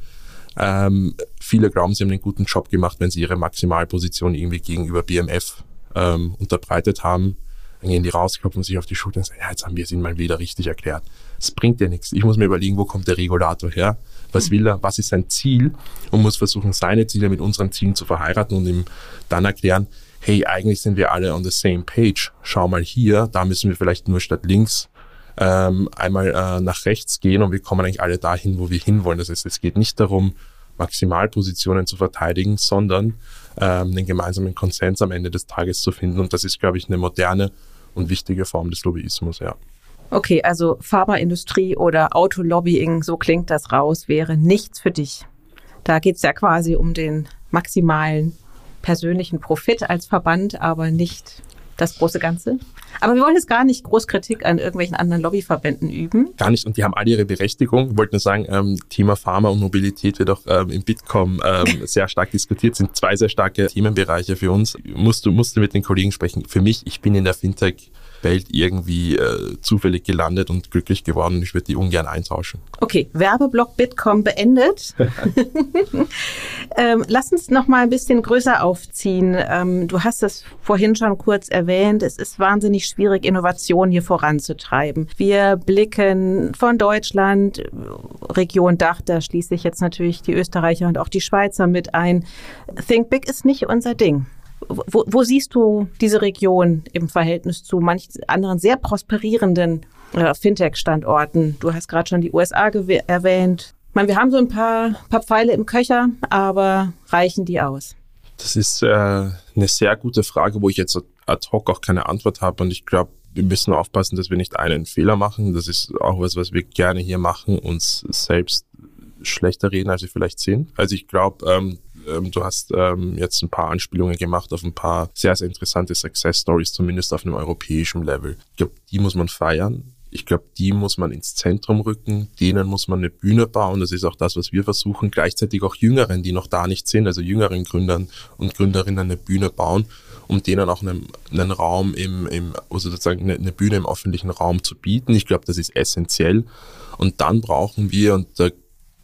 Ähm, viele glauben, sie haben einen guten Job gemacht, wenn sie ihre Maximalposition irgendwie gegenüber BMF ähm, unterbreitet haben. Dann gehen die raus, klopfen sich auf die Schulter und sagen, ja, jetzt haben wir es ihnen mal wieder richtig erklärt. Das bringt ja nichts. Ich muss mir überlegen, wo kommt der Regulator her? Was will er? Was ist sein Ziel? Und muss versuchen, seine Ziele mit unseren Zielen zu verheiraten und ihm dann erklären, hey, eigentlich sind wir alle on the same page. Schau mal hier, da müssen wir vielleicht nur statt links ähm, einmal äh, nach rechts gehen und wir kommen eigentlich alle dahin, wo wir hinwollen. Das heißt, es geht nicht darum, Maximalpositionen zu verteidigen, sondern ähm, einen gemeinsamen Konsens am Ende des Tages zu finden. Und das ist, glaube ich, eine moderne und wichtige Form des Lobbyismus, ja. Okay, also Pharmaindustrie oder Autolobbying, so klingt das raus, wäre nichts für dich. Da geht es ja quasi um den maximalen persönlichen Profit als Verband, aber nicht das große Ganze. Aber wir wollen jetzt gar nicht groß Kritik an irgendwelchen anderen Lobbyverbänden üben. Gar nicht. Und die haben alle ihre Berechtigung. Ich wollte nur sagen, ähm, Thema Pharma und Mobilität wird auch ähm, im Bitkom ähm, sehr stark diskutiert. Sind zwei sehr starke Themenbereiche für uns. Musst du, musst du mit den Kollegen sprechen. Für mich, ich bin in der Fintech Welt irgendwie äh, zufällig gelandet und glücklich geworden. Ich würde die ungern eintauschen. Okay, Werbeblock Bitkom beendet. ähm, lass uns noch mal ein bisschen größer aufziehen. Ähm, du hast es vorhin schon kurz erwähnt. Es ist wahnsinnig schwierig, Innovation hier voranzutreiben. Wir blicken von Deutschland, Region Dach, da schließe ich jetzt natürlich die Österreicher und auch die Schweizer mit ein. Think Big ist nicht unser Ding. Wo, wo siehst du diese Region im Verhältnis zu manchen anderen sehr prosperierenden äh, Fintech-Standorten? Du hast gerade schon die USA erwähnt. Ich meine, wir haben so ein paar, paar Pfeile im Köcher, aber reichen die aus? Das ist äh, eine sehr gute Frage, wo ich jetzt ad hoc auch keine Antwort habe. Und ich glaube, wir müssen aufpassen, dass wir nicht einen Fehler machen. Das ist auch was, was wir gerne hier machen, uns selbst schlechter reden, als wir vielleicht sind. Also ich glaube, ähm, du hast ähm, jetzt ein paar Anspielungen gemacht auf ein paar sehr, sehr interessante Success Stories, zumindest auf einem europäischen Level. Ich glaube, die muss man feiern. Ich glaube, die muss man ins Zentrum rücken, denen muss man eine Bühne bauen. Das ist auch das, was wir versuchen. Gleichzeitig auch Jüngeren, die noch da nicht sind, also jüngeren Gründern und Gründerinnen eine Bühne bauen, um denen auch einen, einen Raum im, im, also sozusagen eine, eine Bühne im öffentlichen Raum zu bieten. Ich glaube, das ist essentiell. Und dann brauchen wir, und da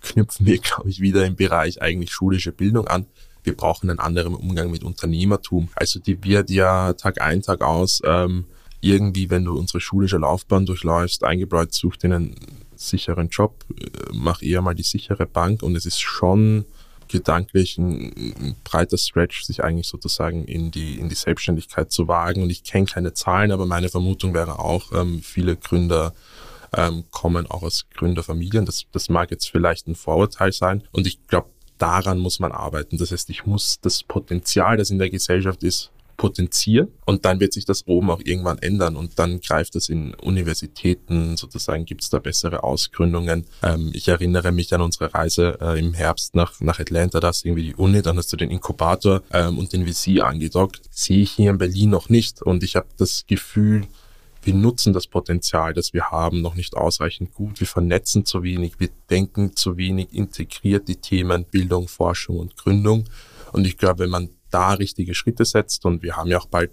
knüpfen wir, glaube ich, wieder im Bereich eigentlich schulische Bildung an. Wir brauchen einen anderen Umgang mit Unternehmertum. Also die wird ja Tag ein, Tag aus ähm, irgendwie, wenn du unsere schulische Laufbahn durchläufst, eingebläut, such dir einen sicheren Job, äh, mach eher mal die sichere Bank und es ist schon gedanklich ein, ein, breiter Stretch, sich eigentlich sozusagen in die, in die Selbstständigkeit zu wagen. Und ich kenne keine Zahlen, aber meine Vermutung wäre auch, ähm, viele Gründer ähm, kommen auch aus Gründerfamilien. Das, das mag jetzt vielleicht ein Vorurteil sein. Und ich glaube, daran muss man arbeiten. Das heißt, ich muss das Potenzial, das in der Gesellschaft ist, potenzieren und dann wird sich das oben auch irgendwann ändern und dann greift es in Universitäten, sozusagen gibt es da bessere Ausgründungen. Ähm, ich erinnere mich an unsere Reise äh, im Herbst nach, nach Atlanta, da ist irgendwie die Uni, dann hast du den Inkubator ähm, und den VC angedockt. Sehe ich hier in Berlin noch nicht und ich habe das Gefühl, wir nutzen das Potenzial, das wir haben, noch nicht ausreichend gut. Wir vernetzen zu wenig, wir denken zu wenig integriert die Themen Bildung, Forschung und Gründung. Und ich glaube, wenn man da richtige Schritte setzt, und wir haben ja auch bald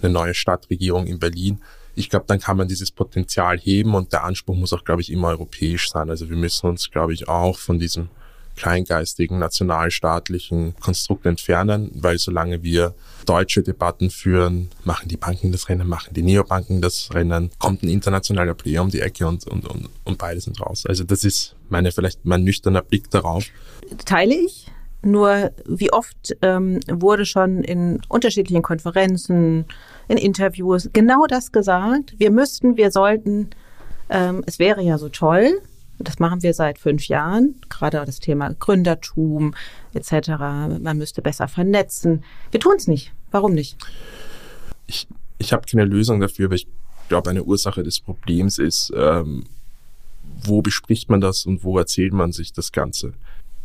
eine neue Stadtregierung in Berlin, ich glaube, dann kann man dieses Potenzial heben und der Anspruch muss auch, glaube ich, immer europäisch sein. Also wir müssen uns, glaube ich, auch von diesem kleingeistigen, nationalstaatlichen Konstrukt entfernen, weil solange wir deutsche Debatten führen, machen die Banken das Rennen, machen die Neobanken das Rennen, kommt ein internationaler Player um die Ecke und, und, und, und beide sind raus. Also das ist meine vielleicht mein nüchterner Blick darauf. Teile ich. Nur wie oft ähm, wurde schon in unterschiedlichen Konferenzen, in Interviews genau das gesagt. Wir müssten, wir sollten, ähm, es wäre ja so toll, das machen wir seit fünf Jahren, gerade das Thema Gründertum etc. Man müsste besser vernetzen. Wir tun es nicht. Warum nicht? Ich, ich habe keine Lösung dafür, aber ich glaube, eine Ursache des Problems ist, ähm, wo bespricht man das und wo erzählt man sich das Ganze?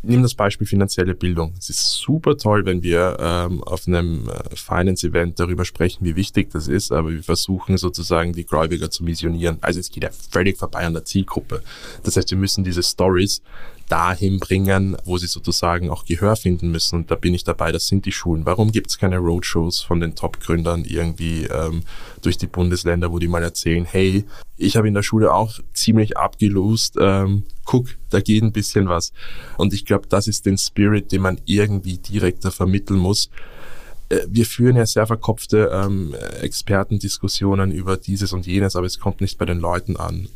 Nimm das Beispiel finanzielle Bildung. Es ist super toll, wenn wir ähm, auf einem äh, Finance-Event darüber sprechen, wie wichtig das ist, aber wir versuchen sozusagen die Gläubiger zu missionieren. Also es geht ja völlig vorbei an der Zielgruppe. Das heißt, wir müssen diese Stories dahin bringen, wo sie sozusagen auch Gehör finden müssen. Und da bin ich dabei, das sind die Schulen. Warum gibt es keine Roadshows von den Top-Gründern irgendwie ähm, durch die Bundesländer, wo die mal erzählen, hey, ich habe in der Schule auch ziemlich abgelost, ähm, guck, da geht ein bisschen was. Und ich glaube, das ist den Spirit, den man irgendwie direkter vermitteln muss äh, wir führen ja sehr verkopfte ähm, Expertendiskussionen über dieses und jenes, aber es kommt nicht bei den Leuten an.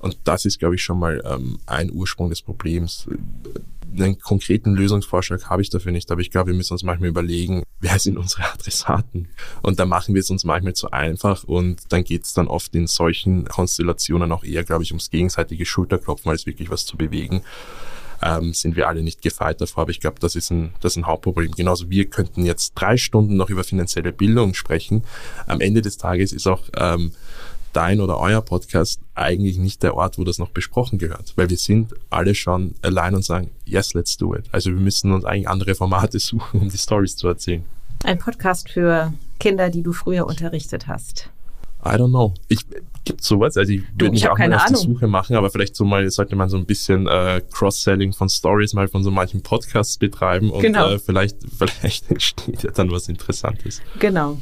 Und das ist, glaube ich, schon mal ähm, ein Ursprung des Problems. Einen konkreten Lösungsvorschlag habe ich dafür nicht, aber ich glaube, wir müssen uns manchmal überlegen, wer sind unsere Adressaten? Und da machen wir es uns manchmal zu einfach und dann geht es dann oft in solchen Konstellationen auch eher, glaube ich, ums gegenseitige Schulterklopfen, als wirklich was zu bewegen. ähm, sind wir alle nicht gefeit davor. Aber ich glaube, das ist ein, das ist ein Hauptproblem. Genauso wir könnten jetzt drei Stunden noch über finanzielle Bildung sprechen. Am Ende des Tages ist auch ähm, dein oder euer Podcast eigentlich nicht der Ort, wo das noch besprochen gehört, weil wir sind alle schon allein und sagen, yes, let's do it. Also wir müssen uns eigentlich andere Formate suchen, um die Stories zu erzählen. Ein Podcast für Kinder, die du früher unterrichtet hast. I don't know. Ich gibt sowas. Also ich würde mich auch mal auf die Suche machen, aber vielleicht so mal sollte man so ein bisschen äh, Cross-Selling von Stories mal von so manchen Podcasts betreiben und genau. äh, vielleicht vielleicht entsteht ja dann was Interessantes. Genau.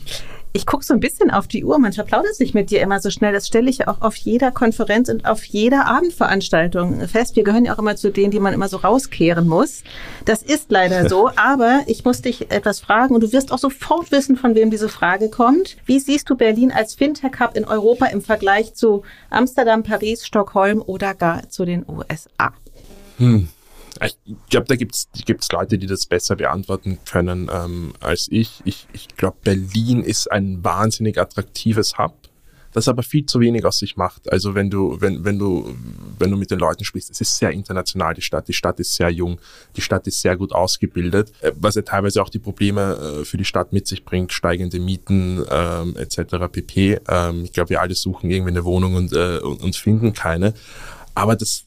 Ich gucke so ein bisschen auf die Uhr. Man verplaudert sich mit dir immer so schnell. Das stelle ich auch auf jeder Konferenz und auf jeder Abendveranstaltung fest. Wir gehören ja auch immer zu denen, die man immer so rauskehren muss. Das ist leider so. Aber ich muss dich etwas fragen und du wirst auch sofort wissen, von wem diese Frage kommt. Wie siehst du Berlin als Fintech-Hub in Europa im Vergleich zu Amsterdam, Paris, Stockholm oder gar zu den USA? Hm. Ich glaube, da gibt es Leute, die das besser beantworten können ähm, als ich. Ich, ich glaube, Berlin ist ein wahnsinnig attraktives Hub, das aber viel zu wenig aus sich macht. Also wenn du, wenn, wenn du, wenn du mit den Leuten sprichst, es ist sehr international, die Stadt. Die Stadt ist sehr jung, die Stadt ist sehr gut ausgebildet, äh, was ja teilweise auch die Probleme äh, für die Stadt mit sich bringt, steigende Mieten ähm, etc. pp. Ähm, ich glaube, wir alle suchen irgendwie eine Wohnung und, äh, und, und finden keine. Aber das,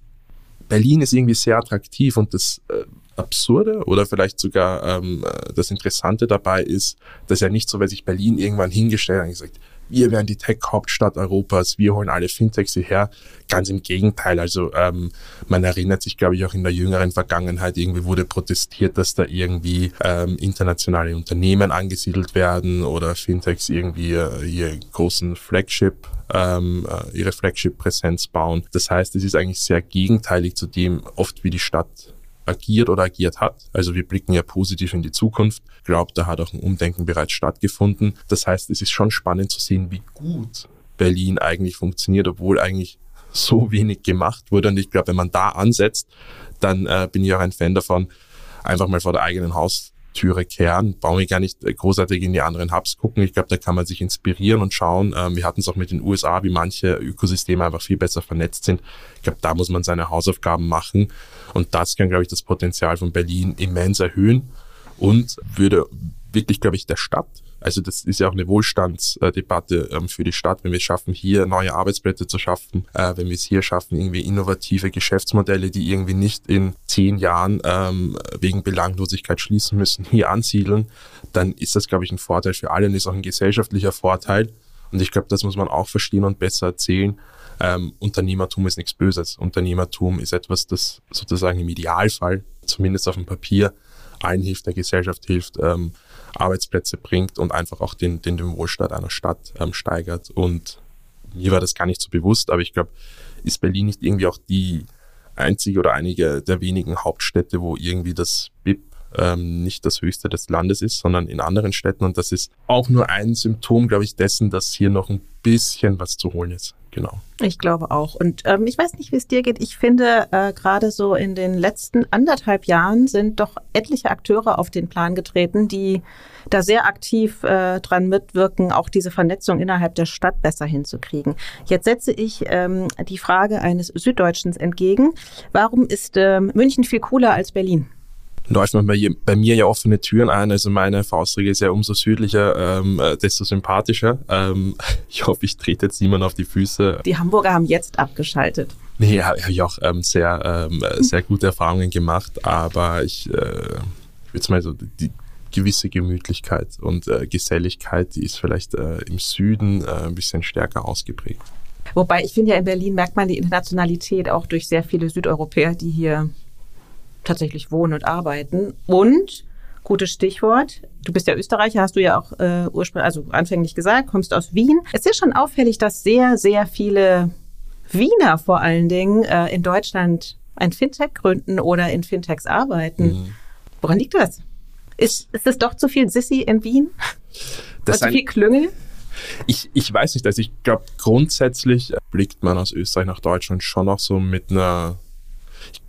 Berlin ist irgendwie sehr attraktiv und das äh, Absurde oder vielleicht sogar ähm, äh, das Interessante dabei ist, dass ja nicht so, weil sich Berlin irgendwann hingestellt hat und gesagt, wir werden die Tech-Hauptstadt Europas, wir holen alle Fintechs hierher. Ganz im Gegenteil. Also ähm, man erinnert sich, glaube ich, auch in der jüngeren Vergangenheit, irgendwie wurde protestiert, dass da irgendwie ähm, internationale Unternehmen angesiedelt werden oder Fintechs irgendwie äh, hier großen Flagship ähm, äh, ihre Flagship-Präsenz bauen. Das heißt, es ist eigentlich sehr gegenteilig zu dem, oft wie die Stadt agiert oder agiert hat. Also wir blicken ja positiv in die Zukunft. Ich glaube, da hat auch ein Umdenken bereits stattgefunden. Das heißt, es ist schon spannend zu sehen, wie gut Berlin eigentlich funktioniert, obwohl eigentlich so wenig gemacht wurde. Und ich glaube, wenn man da ansetzt, dann äh, bin ich auch ein Fan davon, einfach mal vor der eigenen Haus Türe kehren, brauchen wir gar nicht äh, großartig in die anderen Hubs gucken. Ich glaube, da kann man sich inspirieren und schauen. Ähm, wir hatten es auch mit den USA, wie manche Ökosysteme einfach viel besser vernetzt sind. Ich glaube, da muss man seine Hausaufgaben machen. Und das kann, glaube ich, das Potenzial von Berlin immens erhöhen und würde wirklich, glaube ich, der Stadt also das ist ja auch eine Wohlstandsdebatte ähm, für die Stadt, wenn wir es schaffen, hier neue Arbeitsplätze zu schaffen, äh, wenn wir es hier schaffen, irgendwie innovative Geschäftsmodelle, die irgendwie nicht in zehn Jahren ähm, wegen Belanglosigkeit schließen müssen, hier ansiedeln, dann ist das, glaube ich, ein Vorteil für alle und ist auch ein gesellschaftlicher Vorteil. Und ich glaube, das muss man auch verstehen und besser erzählen. Ähm, Unternehmertum ist nichts Böses. Unternehmertum ist etwas, das sozusagen im Idealfall, zumindest auf dem Papier, allen hilft, der Gesellschaft hilft, ähm, Arbeitsplätze bringt und einfach auch den, den, den Wohlstand einer Stadt ähm, steigert. Und mir war das gar nicht so bewusst, aber ich glaube, ist Berlin nicht irgendwie auch die einzige oder einige der wenigen Hauptstädte, wo irgendwie das BIP ähm, nicht das höchste des Landes ist, sondern in anderen Städten. Und das ist auch nur ein Symptom, glaube ich, dessen, dass hier noch ein bisschen was zu holen ist. Genau. Ich glaube auch. Und ähm, ich weiß nicht, wie es dir geht. Ich finde, äh, gerade so in den letzten anderthalb Jahren sind doch etliche Akteure auf den Plan getreten, die da sehr aktiv äh, dran mitwirken, auch diese Vernetzung innerhalb der Stadt besser hinzukriegen. Jetzt setze ich ähm, die Frage eines Süddeutschens entgegen. Warum ist ähm, München viel cooler als Berlin? Läuft man bei, bei, mir ja offene Türen ein. Also meine Faustregel ist ja umso südlicher, ähm, äh, desto sympathischer. Ähm, ich hoffe, ich trete jetzt niemand auf die Füße. Die Hamburger haben jetzt abgeschaltet. Nee, habe ich auch ähm, sehr, ähm, sehr gute Erfahrungen gemacht, aber ich, äh, würde mal so, die gewisse Gemütlichkeit und äh, Geselligkeit, die ist vielleicht äh, im Süden äh, ein bisschen stärker ausgeprägt. Wobei ich finde ja in Berlin merkt man die Internationalität auch durch sehr viele Südeuropäer, die hier tatsächlich wohnen und arbeiten. Und, gutes Stichwort, du bist ja Österreicher, hast du ja auch äh, ursprünglich, also anfänglich gesagt, kommst aus Wien. Es ist schon auffällig, dass sehr, sehr viele Wiener vor allen Dingen äh, in Deutschland ein Fintech gründen oder in Fintechs arbeiten. Mhm. Woran liegt das? Ist, ist es doch zu viel Sissy in Wien? Das zu viel Klüngel? Ich, ich weiß nicht, also ich glaube, grundsätzlich blickt man aus Österreich nach Deutschland schon noch so mit einer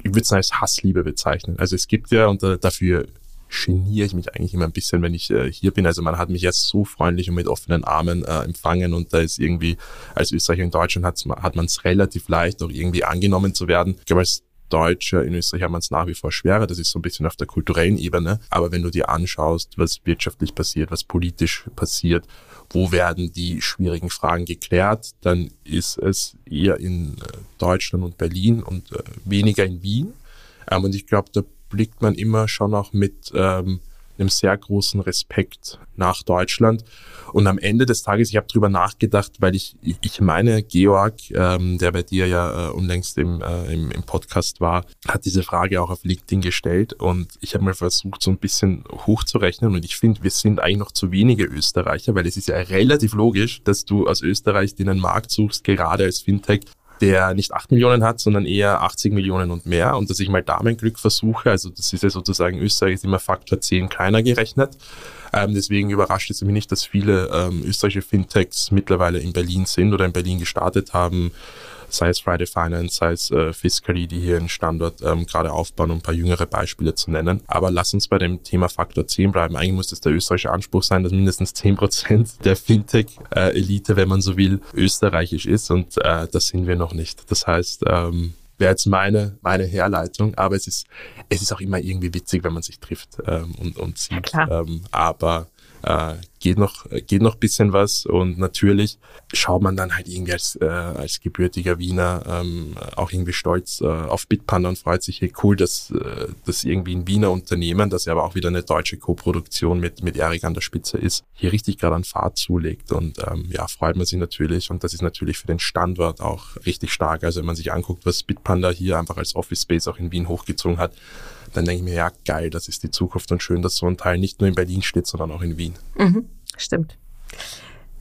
ich würde es als Hassliebe bezeichnen. Also es gibt ja, und dafür geniere ich mich eigentlich immer ein bisschen, wenn ich äh, hier bin. Also man hat mich jetzt so freundlich und mit offenen Armen äh, empfangen und da ist irgendwie, als Österreicher in Deutschland hat, hat man es relativ leicht, auch irgendwie angenommen zu werden. Ich glaube, als Deutscher in Österreich haben wir es nach wie vor schwerer. Das ist so ein bisschen auf der kulturellen Ebene. Aber wenn du dir anschaust, was wirtschaftlich passiert, was politisch passiert, wo werden die schwierigen Fragen geklärt, dann ist es eher in äh, Deutschland und Berlin und äh, weniger in Wien. Ähm, und ich glaube, da blickt man immer schon auch mit ähm, einem sehr großen Respekt nach Deutschland. Und am Ende des Tages, ich habe drüber nachgedacht, weil ich, ich meine, Georg, ähm, der bei dir ja äh, unlängst im, äh, im, im Podcast war, hat diese Frage auch auf LinkedIn gestellt und ich habe mal versucht, so ein bisschen hochzurechnen und ich finde, wir sind eigentlich noch zu wenige Österreicher, weil es ist ja relativ logisch, dass du aus Österreich den Markt suchst, gerade als Fintech, der nicht 8 Millionen hat, sondern eher 80 Millionen und mehr. Und dass ich mal da mein Glück versuche, also das ist ja sozusagen Österreich ist immer Faktor 10 kleiner gerechnet. Ähm, deswegen überrascht es mich nicht, dass viele ähm, österreichische Fintechs mittlerweile in Berlin sind oder in Berlin gestartet haben sei es Friday Finance, sei es äh, Fiscally, die hier einen Standort ähm, gerade aufbauen, um ein paar jüngere Beispiele zu nennen. Aber lass uns bei dem Thema Faktor 10 bleiben. Eigentlich muss es der österreichische Anspruch sein, dass mindestens 10 Prozent der Fintech-Elite, wenn man so will, österreichisch ist und äh, das sind wir noch nicht. Das heißt, ähm, wäre jetzt meine, meine Herleitung, aber es ist, es ist auch immer irgendwie witzig, wenn man sich trifft ähm, und, und sieht. Ja, ähm, aber äh, geht noch geht noch bisschen was und natürlich schaut man dann halt irgendwie als äh, als gebürtiger Wiener ähm, auch irgendwie stolz äh, auf Bitpanda und freut sich hey cool dass äh, das irgendwie ein Wiener Unternehmen das ja aber auch wieder eine deutsche Co-Produktion mit mit Erik an der Spitze ist hier richtig gerade an Fahrt zulegt und ähm, ja freut man sich natürlich und das ist natürlich für den Standort auch richtig stark. Also wenn man sich anguckt was Bitpanda hier einfach als Office Space auch in Wien hochgezogen hat dann denke ich mir, ja, geil, das ist die Zukunft und schön, dass so ein Teil nicht nur in Berlin steht, sondern auch in Wien. Mhm, stimmt.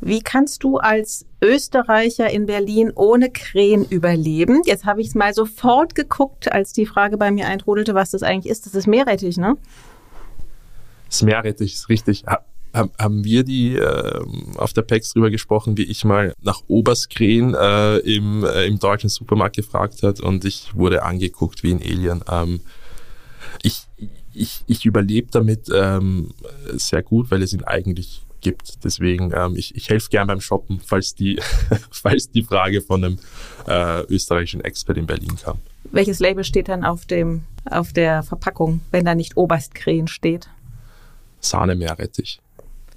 Wie kannst du als Österreicher in Berlin ohne Krähen überleben? Jetzt habe ich es mal sofort geguckt, als die Frage bei mir eintrudelte, was das eigentlich ist. Das ist Meerrettich, ne? Das Meerrettich ist richtig. haben wir die äh, auf der PEX drüber gesprochen, wie ich mal nach Oberskrähen äh, im, äh, im deutschen Supermarkt gefragt hat und ich wurde angeguckt wie ein Alien. Ähm, ich, ich, ich überlebe damit ähm, sehr gut, weil es ihn eigentlich gibt. Deswegen, ähm, ich, ich helfe gern beim Shoppen, falls die, falls die Frage von einem äh, österreichischen Expert in Berlin kam. Welches Label steht dann auf, dem, auf der Verpackung, wenn da nicht Oberstkrähen steht? Sahne Meerrettich.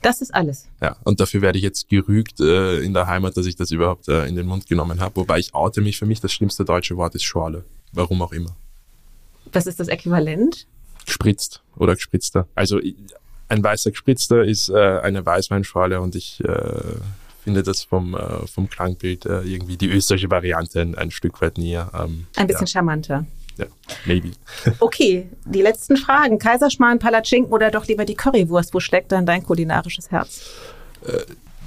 Das ist alles. Ja, und dafür werde ich jetzt gerügt äh, in der Heimat, dass ich das überhaupt äh, in den Mund genommen habe. Wobei ich oute mich, für mich das schlimmste deutsche Wort ist Schorle. Warum auch immer. Was ist das Äquivalent? Gespritzt oder gespritzter. Also ein weißer gespritzter ist äh, eine Weißweinschorle und ich äh, finde das vom, äh, vom Klangbild äh, irgendwie die österreichische Variante ein, ein Stück weit näher. Ähm, ein bisschen ja. charmanter. Ja, maybe. okay, die letzten Fragen. Kaiserschmarrn, Palatschinken oder doch lieber die Currywurst? Wo schlägt dann dein kulinarisches Herz? Äh,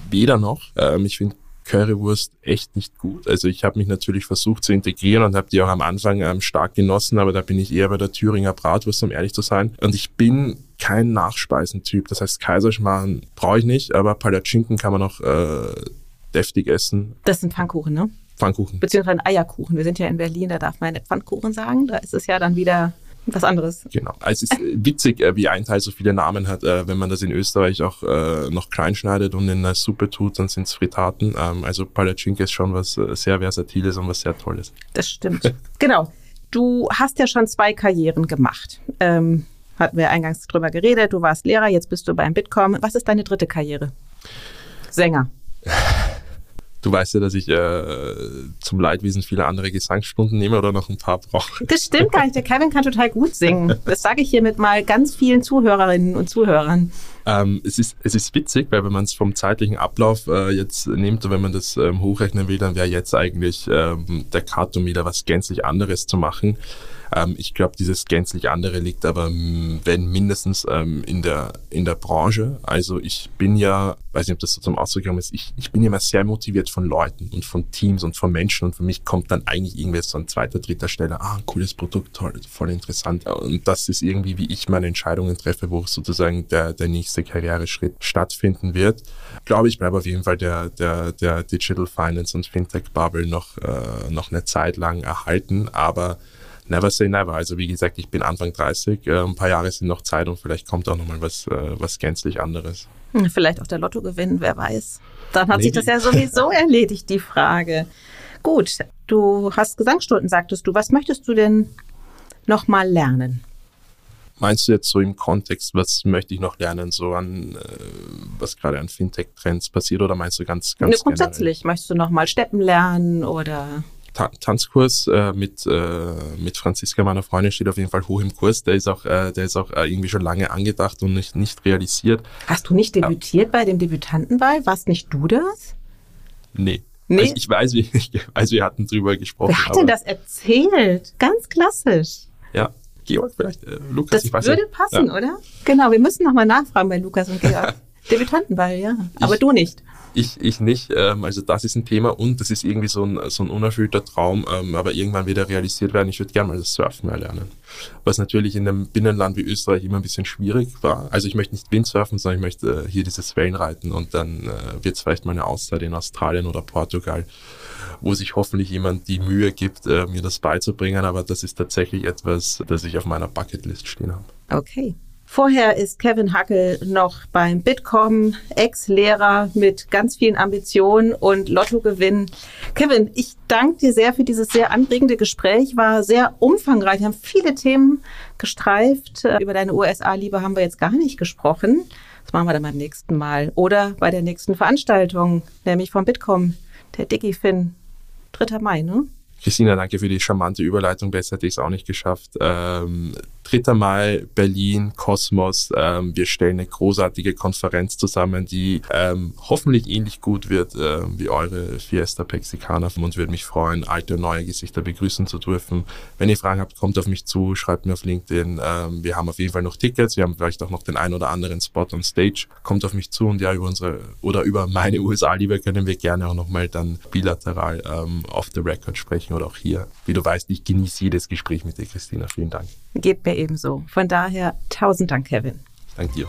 weder noch. Ähm, ich finde Currywurst echt nicht gut. Also ich habe mich natürlich versucht zu integrieren und habe die auch am Anfang ähm, stark genossen, aber da bin ich eher bei der Thüringer Bratwurst, um ehrlich zu sein. Und ich bin kein Nachspeisentyp. Das heißt, Kaiserschmarrn brauche ich nicht, aber Palatschinken kann man auch äh, deftig essen. Das sind Pfannkuchen, ne? Pfannkuchen. Beziehungsweise Eierkuchen. Wir sind ja in Berlin, da darf man Pfannkuchen sagen. Da ist es ja dann wieder was anderes. Genau. Also es ist witzig, äh, wie ein Teil so viele Namen hat. Äh, wenn man das in Österreich auch äh, noch klein schneidet und in eine Suppe tut, dann sind es Fritaten. Ähm, also Palatschinke ist schon was sehr Versatiles und was sehr Tolles. Das stimmt. genau. Du hast ja schon zwei Karrieren gemacht. Ähm, hatten wir eingangs drüber geredet. Du warst Lehrer, jetzt bist du beim Bitkom. Was ist deine dritte Karriere? Sänger. Du weißt ja, dass ich äh, zum Leidwesen viele andere Gesangsstunden nehme oder noch ein paar brauche. Das stimmt gar nicht. Der Kevin kann total gut singen. Das sage ich hiermit mal ganz vielen Zuhörerinnen und Zuhörern. Ähm, es, ist, es ist witzig, weil wenn man es vom zeitlichen Ablauf äh, jetzt nimmt und wenn man das ähm, hochrechnen will, dann wäre jetzt eigentlich ähm, der wieder was gänzlich anderes zu machen. Ähm, ich glaube, dieses gänzlich andere liegt aber, wenn mindestens ähm, in, der, in der Branche. Also ich bin ja, weiß nicht, ob das so zum Ausdruck gekommen ist, ich, ich bin immer sehr motiviert von Leuten und von Teams und von Menschen und für mich kommt dann eigentlich irgendwie so an zweiter, dritter Stelle, ah, cooles Produkt, toll, voll interessant. Und das ist irgendwie, wie ich meine Entscheidungen treffe, wo sozusagen der, der nächste Karriereschritt stattfinden wird. Ich glaube, ich bleibe auf jeden Fall der, der, der Digital Finance und Fintech Bubble noch, äh, noch eine Zeit lang erhalten, aber never say never. Also wie gesagt, ich bin Anfang 30, äh, ein paar Jahre sind noch Zeit und vielleicht kommt auch nochmal was, äh, was gänzlich anderes. Hm, vielleicht auch der Lotto gewinnen, wer weiß. Dann hat Maybe. sich das ja sowieso erledigt, die Frage. Gut, du hast Gesangsstunden, sagtest du. Was möchtest du denn nochmal lernen? Meinst du jetzt so im Kontext, was möchte ich noch lernen, so an äh, was gerade an Fintech-Trends passiert oder meinst du ganz, ganz ne, grundsätzlich? Generell? Möchtest du nochmal Steppen lernen oder? Ta Tanzkurs äh, mit, äh, mit Franziska, meiner Freundin, steht auf jeden Fall hoch im Kurs. Der ist auch, äh, der ist auch äh, irgendwie schon lange angedacht und nicht, nicht realisiert. Hast du nicht debütiert bei dem Debütantenball? Warst nicht du das? Nee. Nee. Ich, ich, weiß, wie, ich weiß, wir hatten drüber gesprochen. Wer hat denn das erzählt? Ganz klassisch. Ja, Georg vielleicht, äh, Lukas, das ich weiß würde nicht. passen, ja. oder? Genau, wir müssen nochmal nachfragen bei Lukas und Georg. Debütantenball, ja. Aber ich, du nicht. Ich, ich nicht. Ähm, also das ist ein Thema und das ist irgendwie so ein, so ein unerfüllter Traum, ähm, aber irgendwann wird er realisiert werden. Ich würde gerne mal das Surfen erlernen. Was natürlich in einem Binnenland wie Österreich immer ein bisschen schwierig war. Also ich möchte nicht Windsurfen, sondern ich möchte äh, hier dieses Wellenreiten und dann äh, wird es vielleicht mal eine Auszeit in Australien oder Portugal wo sich hoffentlich jemand die Mühe gibt, äh, mir das beizubringen. Aber das ist tatsächlich etwas, das ich auf meiner Bucketlist stehen habe. Okay. Vorher ist Kevin Hackel noch beim Bitkom, Ex-Lehrer mit ganz vielen Ambitionen und Lottogewinn. Kevin, ich danke dir sehr für dieses sehr anregende Gespräch. War sehr umfangreich. Wir haben viele Themen gestreift. Äh, über deine USA-Liebe haben wir jetzt gar nicht gesprochen. Das machen wir dann beim nächsten Mal. Oder bei der nächsten Veranstaltung, nämlich vom Bitkom, der DigiFin. 3. Mai, ne? Christina, danke für die charmante Überleitung. Besser hätte ich es auch nicht geschafft. Ähm, 3. Mai, Berlin, Kosmos. Ähm, wir stellen eine großartige Konferenz zusammen, die ähm, hoffentlich ähnlich gut wird äh, wie eure Fiesta Pexicana. Und würde mich freuen, alte und neue Gesichter begrüßen zu dürfen. Wenn ihr Fragen habt, kommt auf mich zu, schreibt mir auf LinkedIn. Ähm, wir haben auf jeden Fall noch Tickets. Wir haben vielleicht auch noch den ein oder anderen Spot on Stage. Kommt auf mich zu und ja, über unsere oder über meine USA-Liebe können wir gerne auch nochmal dann bilateral ähm, off the record sprechen oder auch hier. Wie du weißt, ich genieße jedes Gespräch mit dir, Christina. Vielen Dank. Geht mir ebenso. Von daher tausend Dank, Kevin. Dank dir.